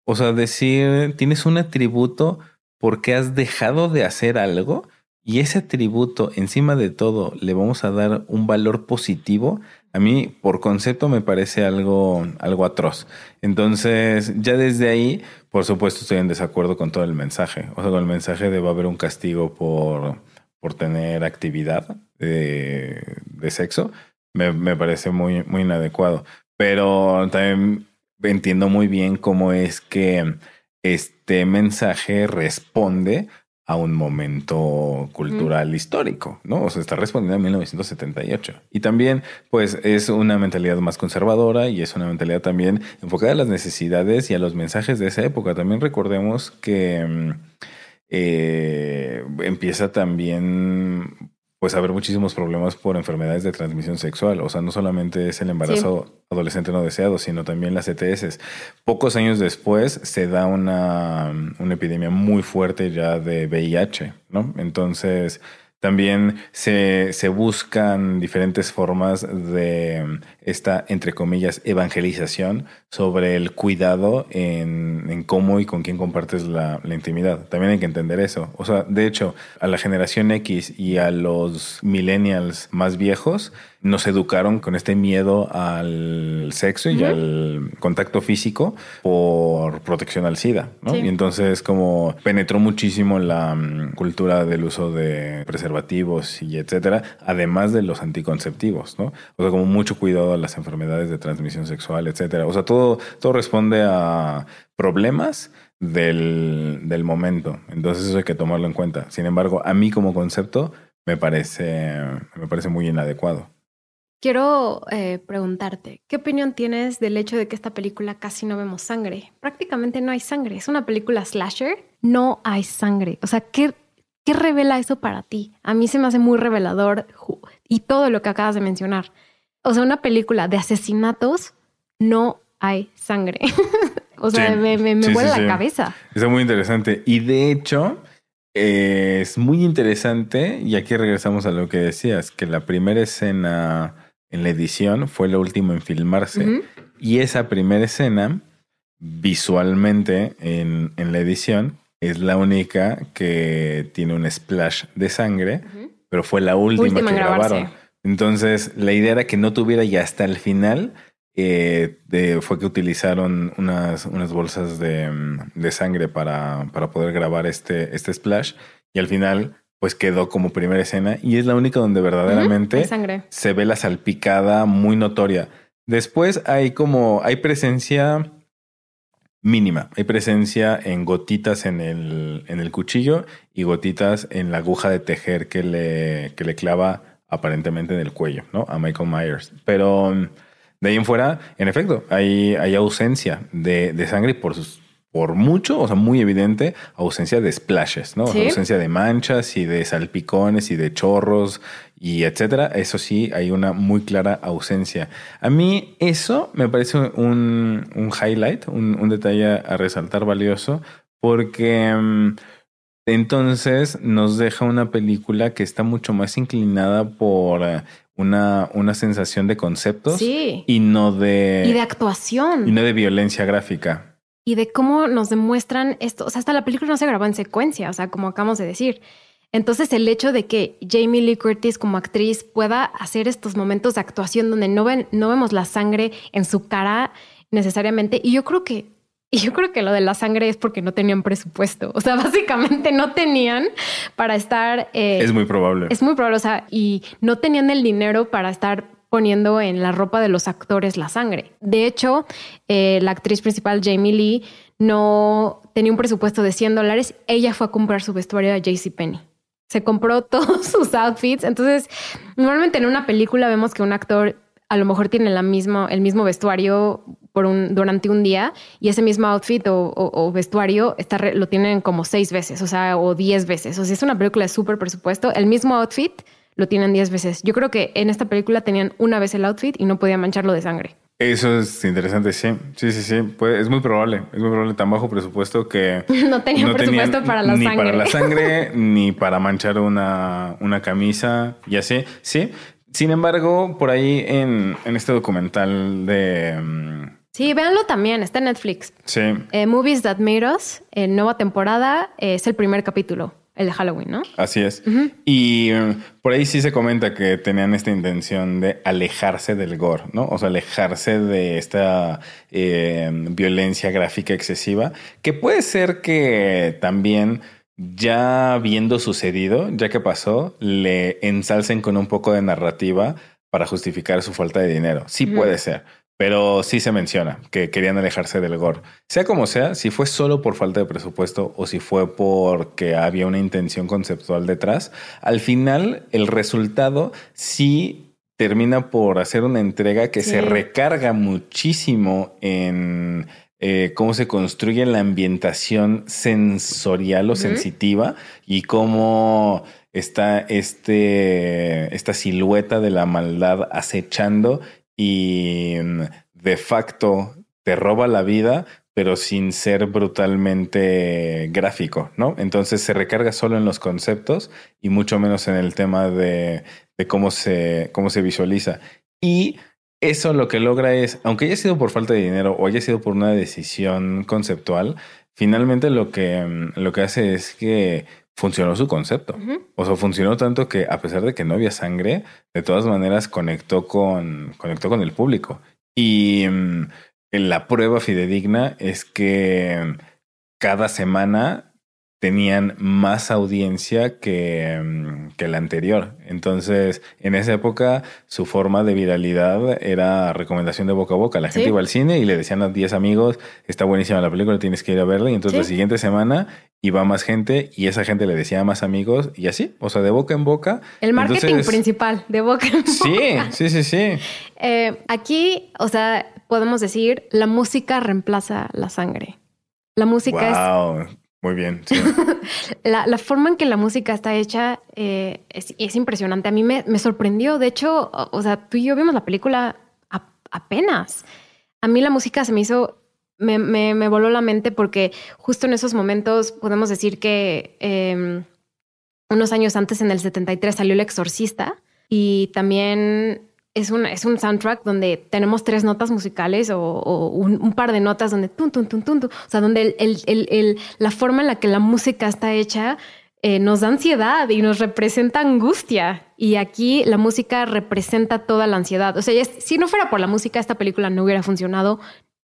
O sea, decir, tienes un atributo porque has dejado de hacer algo y ese atributo, encima de todo, le vamos a dar un valor positivo, a mí por concepto me parece algo, algo atroz. Entonces, ya desde ahí, por supuesto, estoy en desacuerdo con todo el mensaje. O sea, con el mensaje de va a haber un castigo por, por tener actividad de, de sexo, me, me, parece muy, muy inadecuado. Pero también entiendo muy bien cómo es que este mensaje responde a un momento cultural histórico, ¿no? O sea, está respondiendo a 1978. Y también, pues, es una mentalidad más conservadora y es una mentalidad también enfocada a las necesidades y a los mensajes de esa época. También recordemos que mm, eh, empieza también pues haber muchísimos problemas por enfermedades de transmisión sexual. O sea, no solamente es el embarazo adolescente no deseado, sino también las ETS. Pocos años después se da una, una epidemia muy fuerte ya de VIH, ¿no? Entonces, también se, se, buscan diferentes formas de esta, entre comillas, evangelización sobre el cuidado en, en cómo y con quién compartes la, la, intimidad. También hay que entender eso. O sea, de hecho, a la generación X y a los millennials más viejos, nos educaron con este miedo al sexo y al contacto físico por protección al SIDA, ¿no? Y entonces como penetró muchísimo la mm, cultura del uso de preservativos y etcétera, además de los anticonceptivos, ¿no? O sea, como mucho cuidado a las enfermedades de transmisión sexual, etcétera. O sea, todo, todo responde a problemas del, del momento. Entonces eso hay que tomarlo en cuenta. Sin embargo, a mí como concepto me parece, me parece muy inadecuado. Quiero eh, preguntarte, ¿qué opinión tienes del hecho de que esta película casi no vemos sangre? Prácticamente no hay sangre. Es una película slasher, no hay sangre. O sea, ¿qué, qué revela eso para ti? A mí se me hace muy revelador y todo lo que acabas de mencionar. O sea, una película de asesinatos, no hay sangre. o sea, me, me, vuela la cabeza. Está muy interesante. Y de hecho, es muy interesante y aquí regresamos a lo que decías, que la primera escena en la edición fue la última en filmarse. Y esa primera escena visualmente en, la edición es la única que tiene un splash de sangre, pero fue la última, que grabaron. Entonces la idea era que no tuviera ya hasta el final eh, fue que utilizaron unas, unas bolsas de, de sangre para, para, poder grabar este, este splash. Y al final pues quedó como primera escena y es la única donde verdaderamente se ve la salpicada muy notoria. Después hay como, hay presencia mínima, hay presencia en gotitas en el, en el cuchillo y gotitas en la aguja de tejer que le, que le clava aparentemente en el cuello, ¿no? A Michael Myers. Pero de ahí en fuera, en efecto, hay, hay ausencia de, de sangre por sus por mucho, o sea, muy evidente, ausencia de splashes, ¿no? ausencia de manchas y de salpicones y de chorros y etcétera. Eso sí, hay una muy clara ausencia. A mí eso me parece un, un highlight, un, un, detalle a resaltar valioso, porque mm, entonces nos deja una película que está mucho más inclinada por una, una sensación de conceptos y no de... Y de actuación. Y no de violencia gráfica. Y de cómo nos demuestran esto. O sea, hasta la película no se grabó en secuencia, o sea, como acabamos de decir. Entonces, el hecho de que Jamie Lee Curtis como actriz pueda hacer estos momentos de actuación donde no, ven, no vemos la sangre en su cara necesariamente, y yo creo que y yo creo que lo de la sangre es porque no tenían presupuesto. O sea, básicamente no tenían para estar. Eh, es muy probable. Es muy probable. O sea, y no tenían el dinero para estar poniendo en la ropa de los actores la sangre. De hecho, eh, la actriz principal, Jamie Lee, no tenía un presupuesto de 100 dólares. Ella fue a comprar su vestuario a JCPenney. Se compró todos sus outfits. Entonces, normalmente en una película vemos que un actor a lo mejor tiene el mismo vestuario durante un día y ese mismo outfit o, vestuario está lo tienen como seis veces, o sea, o diez veces. O sea, es una película de súper presupuesto. El mismo outfit lo tienen diez veces. Yo creo que en esta película tenían una vez el outfit y no podían mancharlo de sangre. Eso es interesante, sí. Sí, sí, sí. es muy probable. Es muy probable tan bajo presupuesto que. no tenían presupuesto para la sangre. Ni para la sangre, ni para manchar una, una camisa y así. Sí. Sin embargo, por ahí en, este documental de... Mm, sí, véanlo también, está en Netflix. Sí. Eh, Movies That Made Us, en nueva temporada, es el primer capítulo, el de Halloween, ¿no? Así es. Y mm, por ahí sí se comenta que tenían esta intención de alejarse del gore, ¿no? O sea, alejarse de esta eh, violencia gráfica excesiva, que puede ser que también ya habiendo sucedido, ya que pasó, le ensalcen con un poco de narrativa para justificar su falta de dinero. Sí puede ser, pero sí se menciona que querían alejarse del gore. Sea como sea, si fue solo por falta de presupuesto o si fue porque había una intención conceptual detrás, al final el resultado sí termina por hacer una entrega que se recarga muchísimo en eh, cómo se construye la ambientación sensorial o sensitiva y cómo está este, esta silueta de la maldad acechando y mm, de facto te roba la vida, pero sin ser brutalmente gráfico, ¿no? Entonces se recarga solo en los conceptos y mucho menos en el tema de, de cómo, se, cómo se visualiza. Y eso lo que logra es, aunque haya sido por falta de dinero o haya sido por una decisión conceptual, finalmente lo que, mm, lo que hace es que funcionó su concepto. O sea, funcionó tanto que a pesar de que no había sangre, de todas maneras conectó con, conectó con el público. Y mm, la prueba fidedigna es que cada semana tenían más audiencia que, mm, que, la anterior. Entonces, en esa época, su forma de viralidad era recomendación de boca a boca. La gente iba al cine y le decían a 10 amigos, está buenísima la película, tienes que ir a verla. Y entonces la siguiente semana iba más gente y esa gente le decía a más amigos y así, o sea, de boca en boca. El marketing principal, de boca en boca. Sí, sí, sí, sí. Eh, aquí, o sea, podemos decir, la música reemplaza la sangre. La música es muy bien. la, forma en que la música está hecha eh, es, impresionante. A mí me, sorprendió. De hecho, o, sea, tú y yo vimos la película apenas. A mí la música se me hizo me, me, voló la mente porque justo en esos momentos podemos decir que em, unos años antes, en el 73, salió El Exorcista y también es un, es un soundtrack donde tenemos tres notas musicales o, un, par de notas donde tun, tun, tun, tun, o sea, donde la forma en la que la música está hecha eh, nos da ansiedad y nos representa angustia. Y aquí la música representa toda la ansiedad. O sea, si no fuera por la música, esta película no hubiera funcionado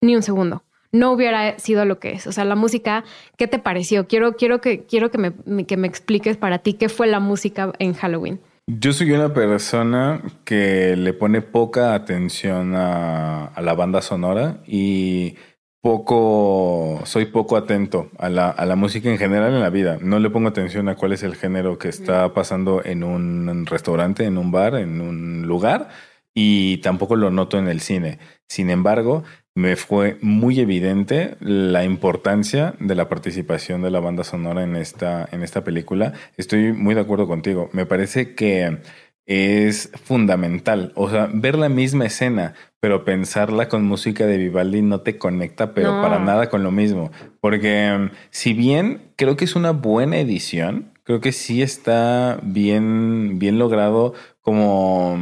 ni un segundo. No hubiera sido lo que es. O sea, la música, ¿qué te pareció? Quiero, quiero, que, quiero que, me, que me expliques para ti qué fue la música en Halloween. Yo soy una persona que le pone poca atención a, la banda sonora y poco, soy poco atento a la, a la, música en general en la vida. No le pongo atención a cuál es el género que está pasando en un restaurante, en un bar, en un lugar y tampoco lo noto en el cine. Sin embargo, me fue muy evidente la importancia de la participación de la banda sonora en esta, en esta película. Estoy muy de acuerdo contigo. Me parece que es fundamental. O sea, ver la misma escena, pero pensarla con música de Vivaldi no te conecta, pero para nada con lo mismo. Porque si bien creo que es una buena edición, creo que sí está bien, bien logrado como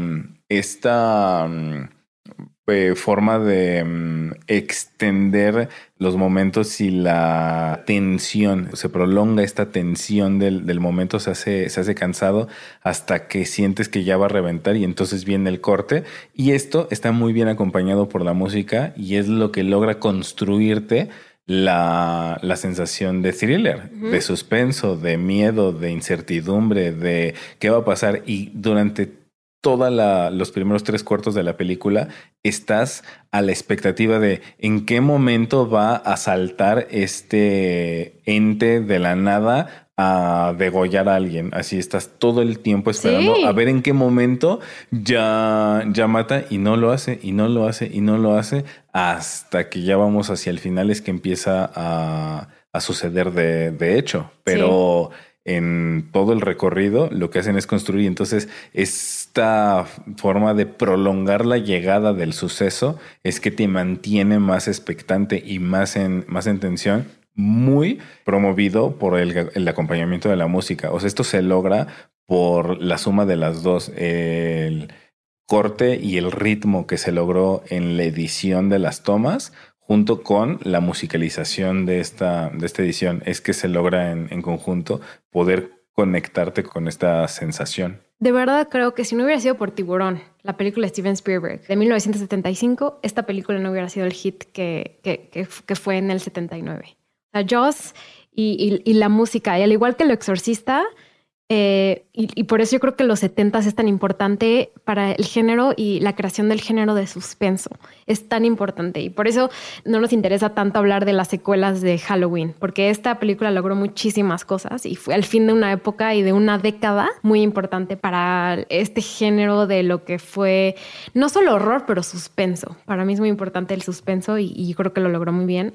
esta eh, forma de mm, extender los momentos y la tensión, se prolonga esta tensión del, del, momento, se hace, se hace cansado hasta que sientes que ya va a reventar y entonces viene el corte. Y esto está muy bien acompañado por la música y es lo que logra construirte la, la, sensación de thriller, de suspenso, de miedo, de incertidumbre, de qué va a pasar. Y durante todos los primeros tres cuartos de la película estás a la expectativa de en qué momento va a saltar este ente de la nada a degollar a alguien. Así estás todo el tiempo esperando a ver en qué momento ya, ya mata y no lo hace, y no lo hace, y no lo hace, hasta que ya vamos hacia el final es que empieza a, suceder de, de hecho. Pero en todo el recorrido, lo que hacen es construir. Entonces, esta forma de prolongar la llegada del suceso es que te mantiene más expectante y más en, más en tensión, muy promovido por el, el acompañamiento de la música. O sea, esto se logra por la suma de las dos. El corte y el ritmo que se logró en la edición de las tomas junto con la musicalización de esta, de esta edición, es que se logra en, conjunto poder conectarte con esta sensación. De verdad creo que si no hubiera sido por Tiburón, la película de Steven Spielberg de 1975, esta película no hubiera sido el hit que, fue en el 79. O sea, Joss y, y, la música, y al igual que Lo Exorcista, eh, y, por eso yo creo que los 70 es tan importante para el género y la creación del género de suspenso. Es tan importante. Y por eso no nos interesa tanto hablar de las secuelas de Halloween, porque esta película logró muchísimas cosas y fue al fin de una época y de una década muy importante para este género de lo que fue no solo horror, pero suspenso. Para mí es muy importante el suspenso y, yo creo que lo logró muy bien.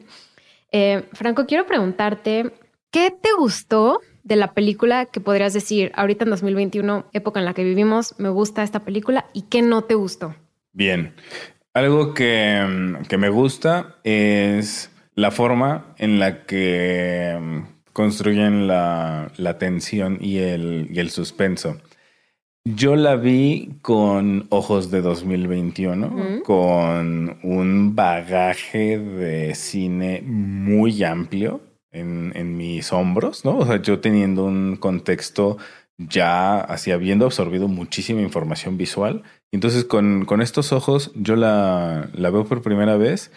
Eh, Franco, quiero preguntarte, ¿qué te gustó de la película que podrías decir ahorita en 2021, época en la que vivimos, me gusta esta película y qué no te gustó? Bien, algo que, me gusta es la forma en la que mm, construyen la, tensión y el, y el suspenso. Yo la vi con ojos de 2021, con un bagaje de cine muy amplio en, en, mis hombros, ¿no? O sea, yo teniendo un contexto ya así habiendo absorbido muchísima información visual. Entonces, con, con estos ojos, yo la, la veo por primera vez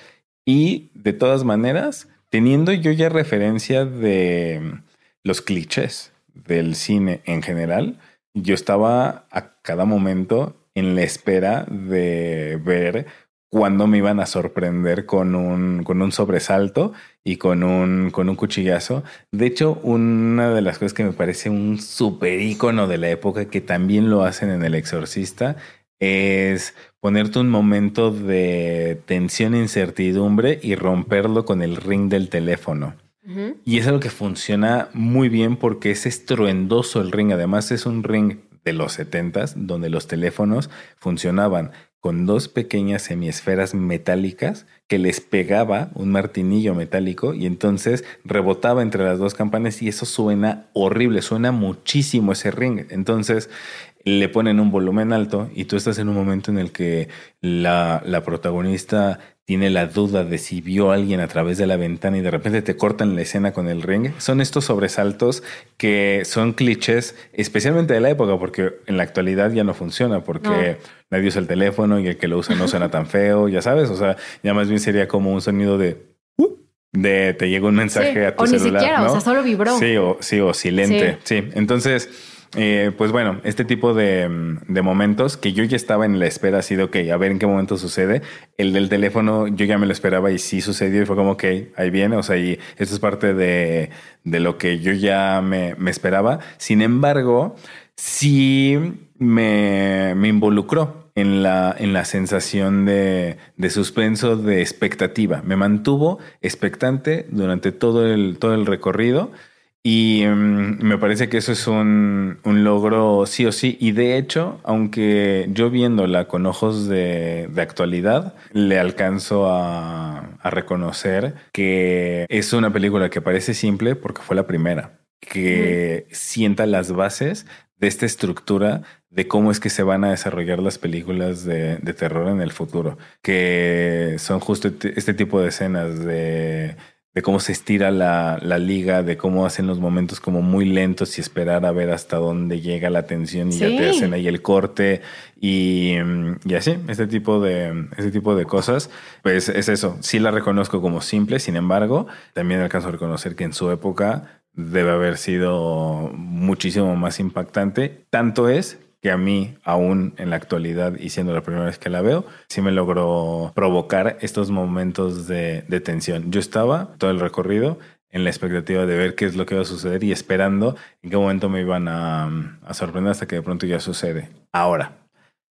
y de todas maneras, teniendo yo ya referencia de los clichés del cine en general, yo estaba a cada momento en la espera de ver cuándo me iban a sorprender con un, con un sobresalto y con un, con un cuchillazo. De hecho, una de las cosas que me parece un super ícono de la época que también lo hacen en El Exorcista es ponerte un momento de tensión e incertidumbre y romperlo con el ring del teléfono. Y es algo que funciona muy bien porque es estruendoso el ring. Además, es un ring de los 70 donde los teléfonos funcionaban con dos pequeñas semiesferas metálicas que les pegaba un martinillo metálico y entonces rebotaba entre las dos campanas y eso suena horrible, suena muchísimo ese ring. Entonces le ponen un volumen alto y tú estás en un momento en el que la, la protagonista tiene la duda de si vio a alguien a través de la ventana y de repente te cortan la escena con el ring. Son estos sobresaltos que son clichés, especialmente de la época, porque en la actualidad ya no funciona, porque nadie usa el teléfono y el que lo usa no suena tan feo, ya sabes. O sea, ya más bien sería como un sonido de uh, de te llega un mensaje a tu celular. O ni siquiera, o sea, solo vibró. Sí, o, sí, o silente. sí. Entonces, eh, pues bueno, este tipo de, momentos que yo ya estaba en la espera, así de, ok, a ver en qué momento sucede. El del teléfono yo ya me lo esperaba y sí sucedió y fue como, ok, ahí viene, o sea, y esto es parte de, lo que yo ya me, esperaba. Sin embargo, sí me, involucró en la, en la sensación de, de, suspenso, de expectativa. Me mantuvo expectante durante todo el, todo el recorrido. Y mm, me parece que eso es un, logro sí o sí. Y de hecho, aunque yo viéndola con ojos de, actualidad, le alcanzo a, a, reconocer que es una película que parece simple porque fue la primera, que sienta las bases de esta estructura de cómo es que se van a desarrollar las películas de, de terror en el futuro, que son justo este tipo de escenas de de cómo se estira la, la, liga, de cómo hacen los momentos como muy lentos y esperar a ver hasta dónde llega la tensión y ya te hacen ahí el corte y, y, así, este tipo, de, este tipo de cosas, pues es eso, sí la reconozco como simple, sin embargo, también alcanzo a reconocer que en su época debe haber sido muchísimo más impactante, tanto es que a mí, aún en la actualidad y siendo la primera vez que la veo, sí me logró provocar estos momentos de, tensión. Yo estaba todo el recorrido en la expectativa de ver qué es lo que iba a suceder y esperando en qué momento me iban a, sorprender hasta que de pronto ya sucede. Ahora,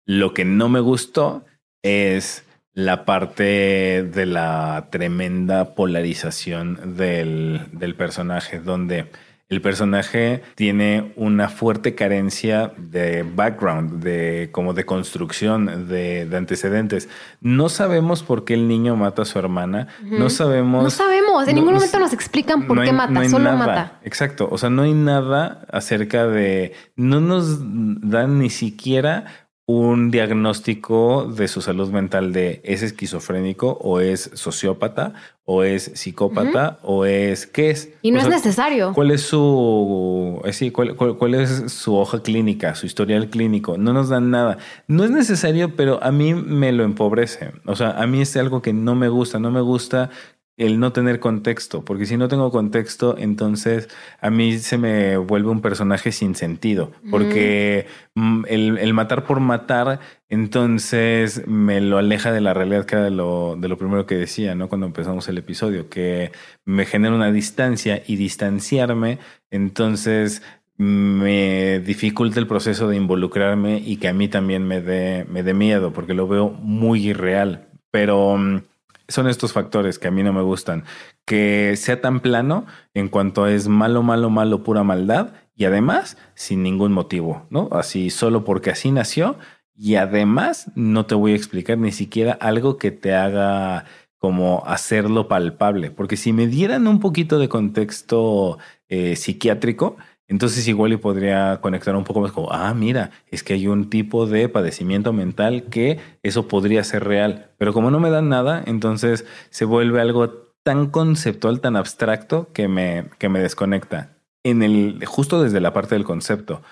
lo que no me gustó es la parte de la tremenda polarización del personaje, donde el personaje tiene una fuerte carencia de background, de como de construcción, de, antecedentes. No sabemos por qué el niño mata a su hermana. No sabemos. No sabemos. En ningún momento nos explican por qué mata. Solo mata. Exacto. O sea, no hay nada acerca de. No nos dan ni siquiera un diagnóstico de su salud mental de es esquizofrénico o es sociópata o es psicópata o es qué es. Y no es necesario. ¿Cuál es su eh, sí, cuál, cuál, es su hoja clínica, su historial clínico? No nos dan nada. No es necesario, pero a mí me lo empobrece. O sea, a mí es algo que no me gusta. No me gusta el no tener contexto, porque si no tengo contexto, entonces a mí se me vuelve un personaje sin sentido, porque mm, el, matar por matar, entonces me lo aleja de la realidad, que era de lo, de lo primero que decía, ¿no? Cuando empezamos el episodio, que me genera una distancia y distanciarme, entonces me dificulta el proceso de involucrarme y que a mí también me dé, me dé miedo, porque lo veo muy irreal, pero mm, son estos factores que a mí no me gustan. Que sea tan plano en cuanto es malo, malo, malo, pura maldad y además sin ningún motivo, ¿no? Así solo porque así nació y además no te voy a explicar ni siquiera algo que te haga como hacerlo palpable, porque si me dieran un poquito de contexto eh, psiquiátrico, entonces igual y podría conectar un poco más como, ah, mira, es que hay un tipo de padecimiento mental que eso podría ser real. Pero como no me dan nada, entonces se vuelve algo tan conceptual, tan abstracto que me, que me desconecta. En el, justo desde la parte del concepto.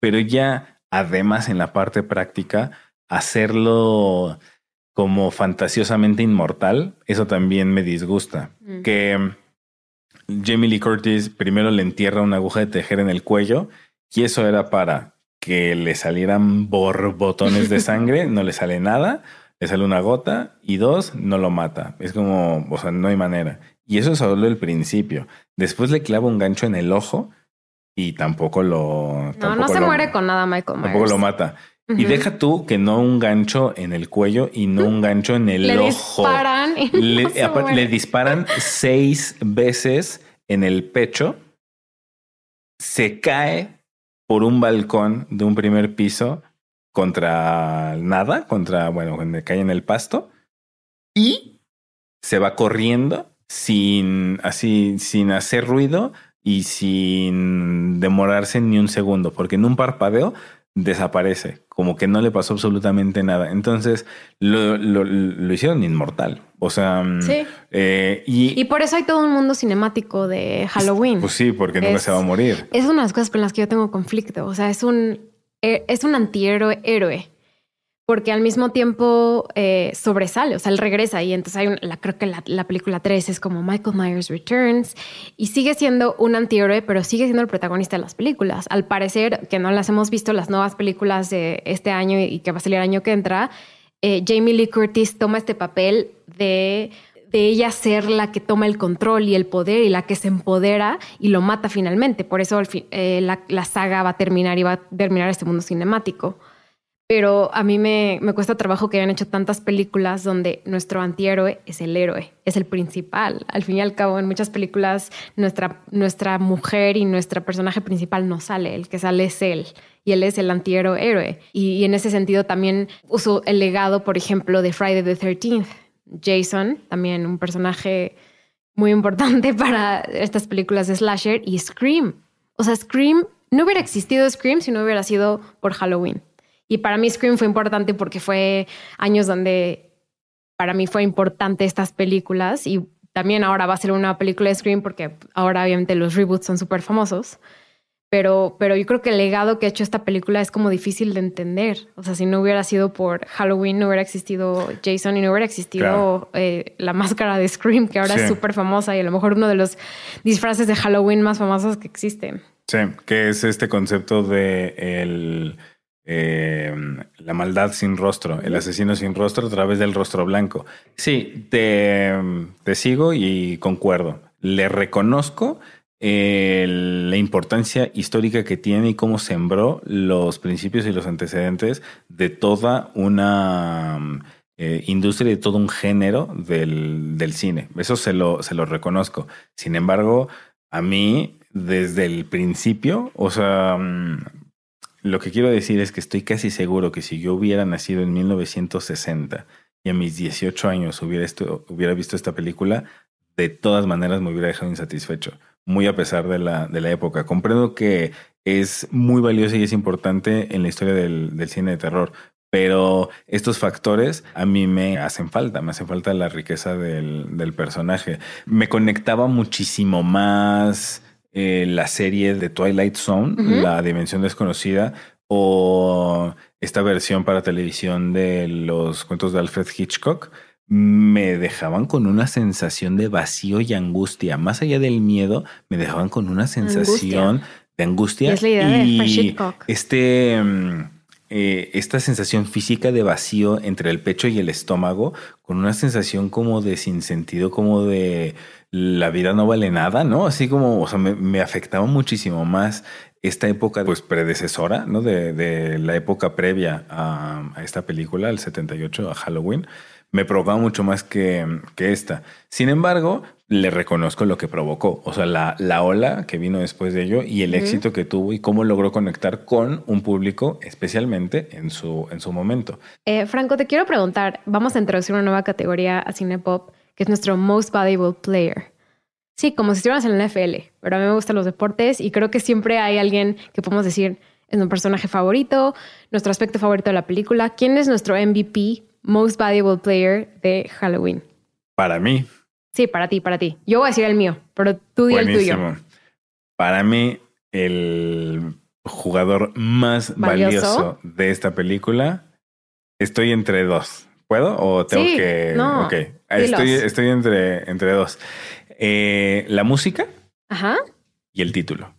Pero ya, además, en la parte práctica, hacerlo como fantasiosamente inmortal, eso también me disgusta. Mm. Que Jamie Lee Curtis primero le entierra una aguja de tejer en el cuello y eso era para que le salieran borbotones de sangre, no le sale nada, le sale una gota y dos, no lo mata. Es como, o sea, no hay manera. Y eso es solo el principio. Después le clava un gancho en el ojo y tampoco lo... No, no se muere con nada Michael Myers. Tampoco lo mata. Y deja tú que no un gancho en el cuello y no un gancho en el le Disparan le, disparan seis veces en el pecho. Se cae por un balcón de un primer piso contra nada, contra, bueno, cae en el pasto. Y se va corriendo sin así, sin hacer ruido y sin demorarse ni un segundo, porque en un parpadeo desaparece, como que no le pasó absolutamente nada. Entonces lo, lo, lo hicieron inmortal. O sea, mm, Sí. eh, y, Y por eso hay todo un mundo cinemático de Halloween. pues sí, porque nunca Es- se va a morir. Es una de las cosas con las que yo tengo conflicto. O sea, es un, eh, es un antihéroe héroe. Porque al mismo tiempo eh, sobresale, o sea, él regresa y entonces hay un, la, creo que la, la película 3 es como Michael Myers Returns y sigue siendo un antihéroe, pero sigue siendo el protagonista de las películas. Al parecer, que no las hemos visto, las nuevas películas de este año y que va a salir el año que entra, eh, Jamie Lee Curtis toma este papel de, de ella ser la que toma el control y el poder y la que se empodera y lo mata finalmente. Por eso eh, la, la saga va a terminar y va a terminar este mundo cinemático. Pero a mí me, me cuesta trabajo que hayan hecho tantas películas donde nuestro antihéroe es el héroe, es el principal. Al fin y al cabo, en muchas películas, nuestra, nuestra mujer y nuestro personaje principal no sale, el que sale es él. Y él es el antihéroe héroe. Y, en ese sentido también uso el legado, por ejemplo, de Friday the 13th. Jason, también un personaje muy importante para estas películas de slasher, y Scream. O sea, Scream, no hubiera existido Scream si no hubiera sido por Halloween. Y para mí Scream fue importante porque fue años donde para mí fue importante estas películas y también ahora va a ser una película de Scream porque ahora obviamente los reboots son súper famosos. Pero, pero yo creo que el legado que ha hecho esta película es como difícil de entender. O sea, si no hubiera sido por Halloween, no hubiera existido Jason y no hubiera existido Claro. eh, la máscara de Scream, que ahora Sí. es súper famosa y a lo mejor uno de los disfraces de Halloween más famosos que existen. Sí, que es este concepto de el, eh, la maldad sin rostro, el asesino sin rostro a través del rostro blanco. Sí, te, te sigo y concuerdo. Le reconozco eh, la importancia histórica que tiene y cómo sembró los principios y los antecedentes de toda una mm, eh, industria y de todo un género del, del cine. Eso se lo, se lo reconozco. Sin embargo, a mí, desde el principio, o sea, lo que quiero decir es que estoy casi seguro que si yo hubiera nacido en 1960 y a mis 18 años hubiera, visto esta película, de todas maneras me hubiera dejado insatisfecho, muy a pesar de la, época. Comprendo que es muy valiosa y es importante en la historia del, cine de terror, pero estos factores a mí me hacen falta, me hace falta la riqueza del personaje. Me conectaba muchísimo más eh, la serie de Twilight Zone. La Dimensión Desconocida, o esta versión para televisión de los cuentos de Alfred Hitchcock. Me dejaban con una sensación de vacío y angustia. Más allá del miedo, me dejaban con una sensación de angustia. Y es la idea de y Hitchcock. Este, mm, eh, esta sensación física de vacío entre el pecho y el estómago, con una sensación como de sinsentido, como de la vida no vale nada, ¿no? Así como, o sea, me, me afectaba muchísimo más esta época, pues predecesora, ¿no? De, de la época previa a, a esta película, al 78, a Halloween. Me provocaba mucho más que, que esta. Sin embargo, le reconozco lo que provocó, o sea, la, la ola que vino después de ello y el éxito que tuvo y cómo logró conectar con un público, especialmente en su, en su momento. Eh, Franco, te quiero preguntar, vamos a introducir una nueva categoría a Cinepop, que es nuestro Most Valuable Player. Sí, como si estuviéramos en la NFL, pero a mí me gustan los deportes y creo que siempre hay alguien que podemos decir es nuestro personaje favorito, nuestro aspecto favorito de la película. ¿Quién es nuestro MVP, Most Valuable Player de Halloween? Para mí, Sí, para ti, para ti. Yo voy a decir el mío, pero tú di el tuyo. Para mí, el jugador más Valioso. valioso de esta película, estoy entre dos. ¿Puedo o tengo Sí, que...? no, ok, estoy, estoy entre, entre dos. Eh, la música Ajá, y el título.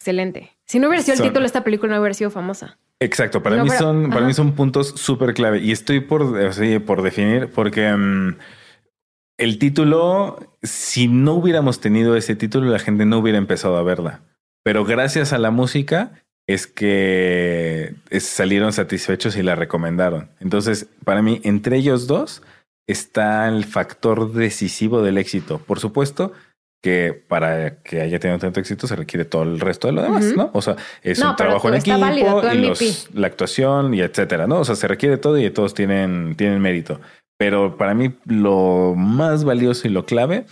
excelente. Si no hubiera sido el título, esta película no hubiera sido famosa. Exacto, para No, mí pero- son para mí son puntos súper clave y estoy por, o sea, por definir porque mm, el título, si no hubiéramos tenido ese título, la gente no hubiera empezado a verla. Pero gracias a la música es que salieron satisfechos y la recomendaron. Entonces, para mí, entre ellos dos está el factor decisivo del éxito. Por supuesto, que para que haya tenido tanto éxito se requiere todo el resto de lo demás, Ujú. ¿no? O sea, es No, un trabajo en equipo válido, y los- la actuación y etcétera, ¿no? O sea, se requiere todo y todos tienen, tienen mérito. Pero para mí lo más valioso y lo clave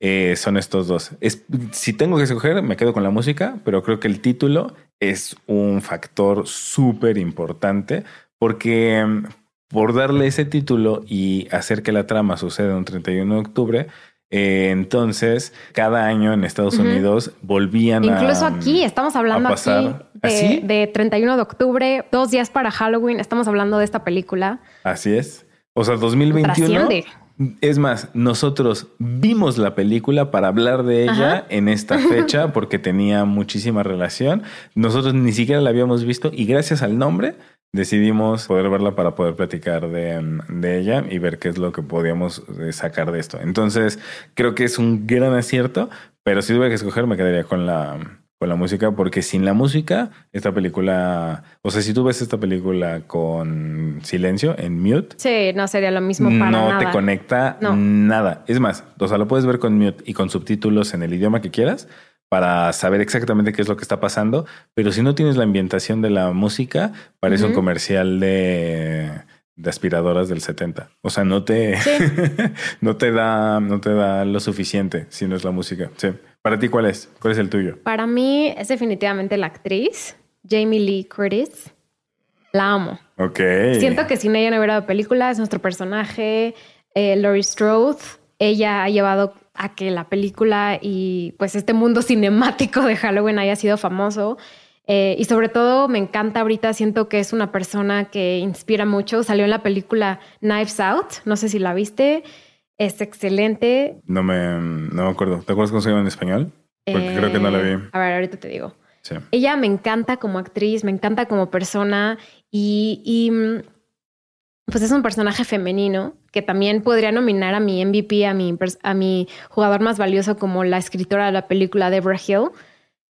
eh, son estos dos. Es, si tengo que escoger, me quedo con la música, pero creo que el título es un factor súper importante porque mm, por darle ese título y hacer que la trama suceda un 31 de octubre, eh, entonces cada año en Estados. Unidos volvían a... Incluso aquí, estamos hablando pasar. aquí de, ¿Ah, sí? de 31 de octubre, dos días para Halloween, estamos hablando de esta película. Así es. O sea, 2021. Trasciende. Es más, nosotros vimos la película para hablar de ella Ajá. en esta fecha porque tenía muchísima relación. Nosotros ni siquiera la habíamos visto y gracias al nombre decidimos poder verla para poder platicar de, de ella y ver qué es lo que podíamos eh, sacar de esto. Entonces, creo que es un gran acierto, pero si tuviera que escoger me quedaría con la, con la música porque sin la música, esta película, o sea, si tú ves esta película con silencio, en mute, Sí, no sería lo mismo para no nada. te conecta No. nada. Es más, o sea, lo puedes ver con mute y con subtítulos en el idioma que quieras para saber exactamente qué es lo que está pasando, pero si no tienes la ambientación de la música, parece un comercial de, de aspiradoras del 70. O sea, no te, Sí. no te da, no te da lo suficiente si no es la música. Sí. Para ti, ¿cuál es? ¿Cuál es el tuyo? Para mí es definitivamente la actriz, Jamie Lee Curtis. La amo. Ok. Siento que sin ella no hubiera película, es nuestro personaje. Eh, Laurie Strode, ella ha llevado a que la película y pues este mundo cinemático de Halloween haya sido famoso. Eh, y sobre todo me encanta ahorita, siento que es una persona que inspira mucho. Salió en la película Knives Out, no sé si la viste, es excelente. No me, no me acuerdo. ¿Te acuerdas cómo se llama en español? Porque Eh, creo que no la vi. A ver, ahorita te digo. Sí. Ella me encanta como actriz, me encanta como persona y, y, pues es un personaje femenino que también podría nominar a mi MVP, a mi, a mi jugador más valioso como la escritora de la película Deborah Hill.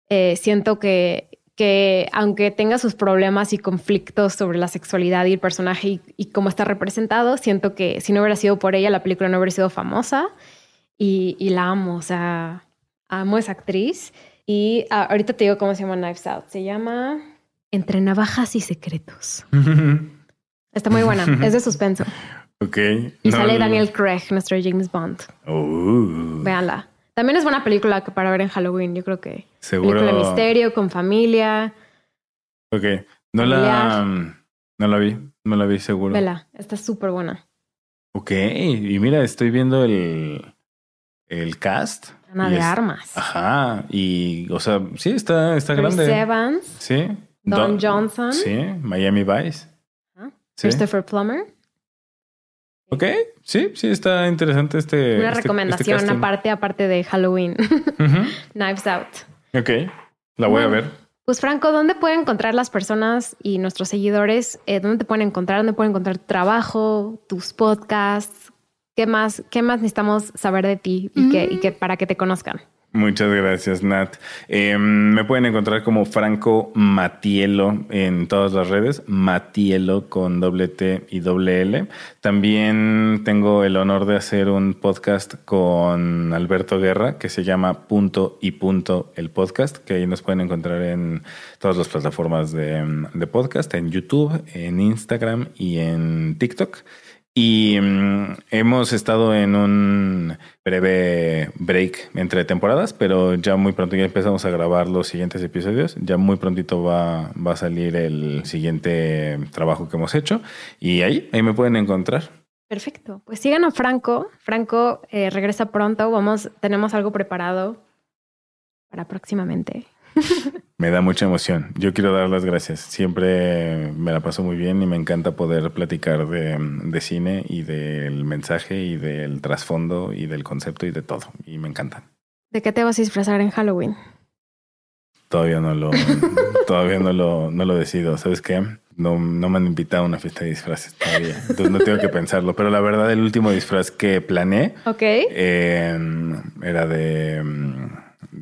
Eh, siento que, que aunque tenga sus problemas y conflictos sobre la sexualidad y el personaje y, y cómo está representado, siento que si no hubiera sido por ella, la película no hubiera sido famosa y, y la amo, o sea, amo a esa actriz. Y ah, ahorita te digo cómo se llama Knives Out. Se llama Entre Navajas y Secretos. Está muy buena. es de suspenso. ok. Y No, sale. Daniel Craig, nuestro James Bond. Uh, Véanla. También es buena película que para ver en Halloween, yo creo que. seguro. Película de misterio, con familia. Ok. No la, no la vi. No la vi seguro. Vela, está súper buena. Ok. Y mira, estoy viendo el, el cast. Ana de es- Armas. Ajá. Y, o sea, sí, está, está Chris grande. Evans, Sí. Don Johnson, Sí. Miami Vice. Sí. Christopher Plummer. Ok. Sí, sí, está interesante este. Una este- recomendación este casting. aparte, aparte de Halloween. Knives Out. Ok. La voy a ver. Pues Franco, ¿dónde pueden encontrar las personas y nuestros seguidores? Eh, ¿Dónde te pueden encontrar? ¿Dónde pueden encontrar tu trabajo, tus podcasts? ¿Qué más, qué más necesitamos saber de ti y, que, y que para que te conozcan? Muchas gracias, Nat. Eh, me pueden encontrar como Franco Matielo en todas las redes, Matielo con doble T y doble L. También tengo el honor de hacer un podcast con Alberto Guerra que se llama Punto y Punto el podcast, que ahí nos pueden encontrar en todas las plataformas de, de podcast, en YouTube, en Instagram y en TikTok. Y mm, hemos estado en un breve break entre temporadas, pero ya muy pronto ya empezamos a grabar los siguientes episodios. Ya muy prontito va, va a salir el siguiente trabajo que hemos hecho. Y ahí, ahí me pueden encontrar. Perfecto. Pues sigan a Franco. Franco eh, regresa pronto. Vamos, tenemos algo preparado para próximamente. Me da mucha emoción. Yo quiero dar las gracias. Siempre me la paso muy bien y me encanta poder platicar de, de cine y del mensaje y del trasfondo y del concepto y de todo. Y me encantan. ¿De qué te vas a disfrazar en Halloween? Todavía no lo, todavía no lo, no lo decido. ¿Sabes qué? No, no me han invitado a una fiesta de disfraces todavía. Entonces no tengo que pensarlo. Pero la verdad, el último disfraz que planeé Ok. eh, era de,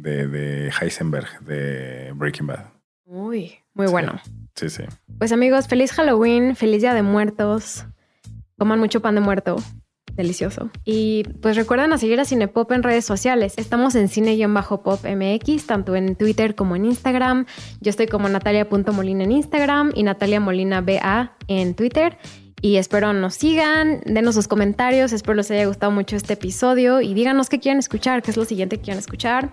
de, de Heisenberg, de Breaking Bad. Uy, muy Sí. bueno. Sí, sí. Pues amigos, feliz Halloween, feliz Día de Muertos. Coman mucho pan de muerto. delicioso. Y pues recuerden a seguir a Cinepop en redes sociales. Estamos en cine-pop MX, tanto en Twitter como en Instagram. Yo estoy como natalia.molina en Instagram y Natalia Molina BA en Twitter. Y espero nos sigan, denos sus comentarios, espero les haya gustado mucho este episodio y díganos qué quieren escuchar, qué es lo siguiente que quieren escuchar.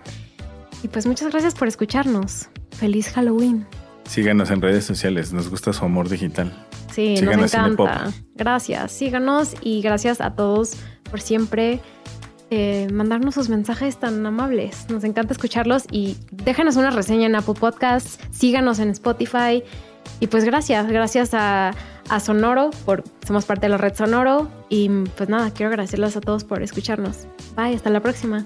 Y pues muchas gracias por escucharnos. Feliz Halloween. Síganos en redes sociales, nos gusta su amor digital. Sí, nos encanta. Gracias, síganos y gracias a todos por siempre eh, mandarnos sus mensajes tan amables. Nos encanta escucharlos y déjanos una reseña en Apple Podcasts, síganos en Spotify y pues gracias, gracias a, a Sonoro por somos parte de la red Sonoro y pues nada, quiero agradecerles a todos por escucharnos. Bye, hasta la próxima.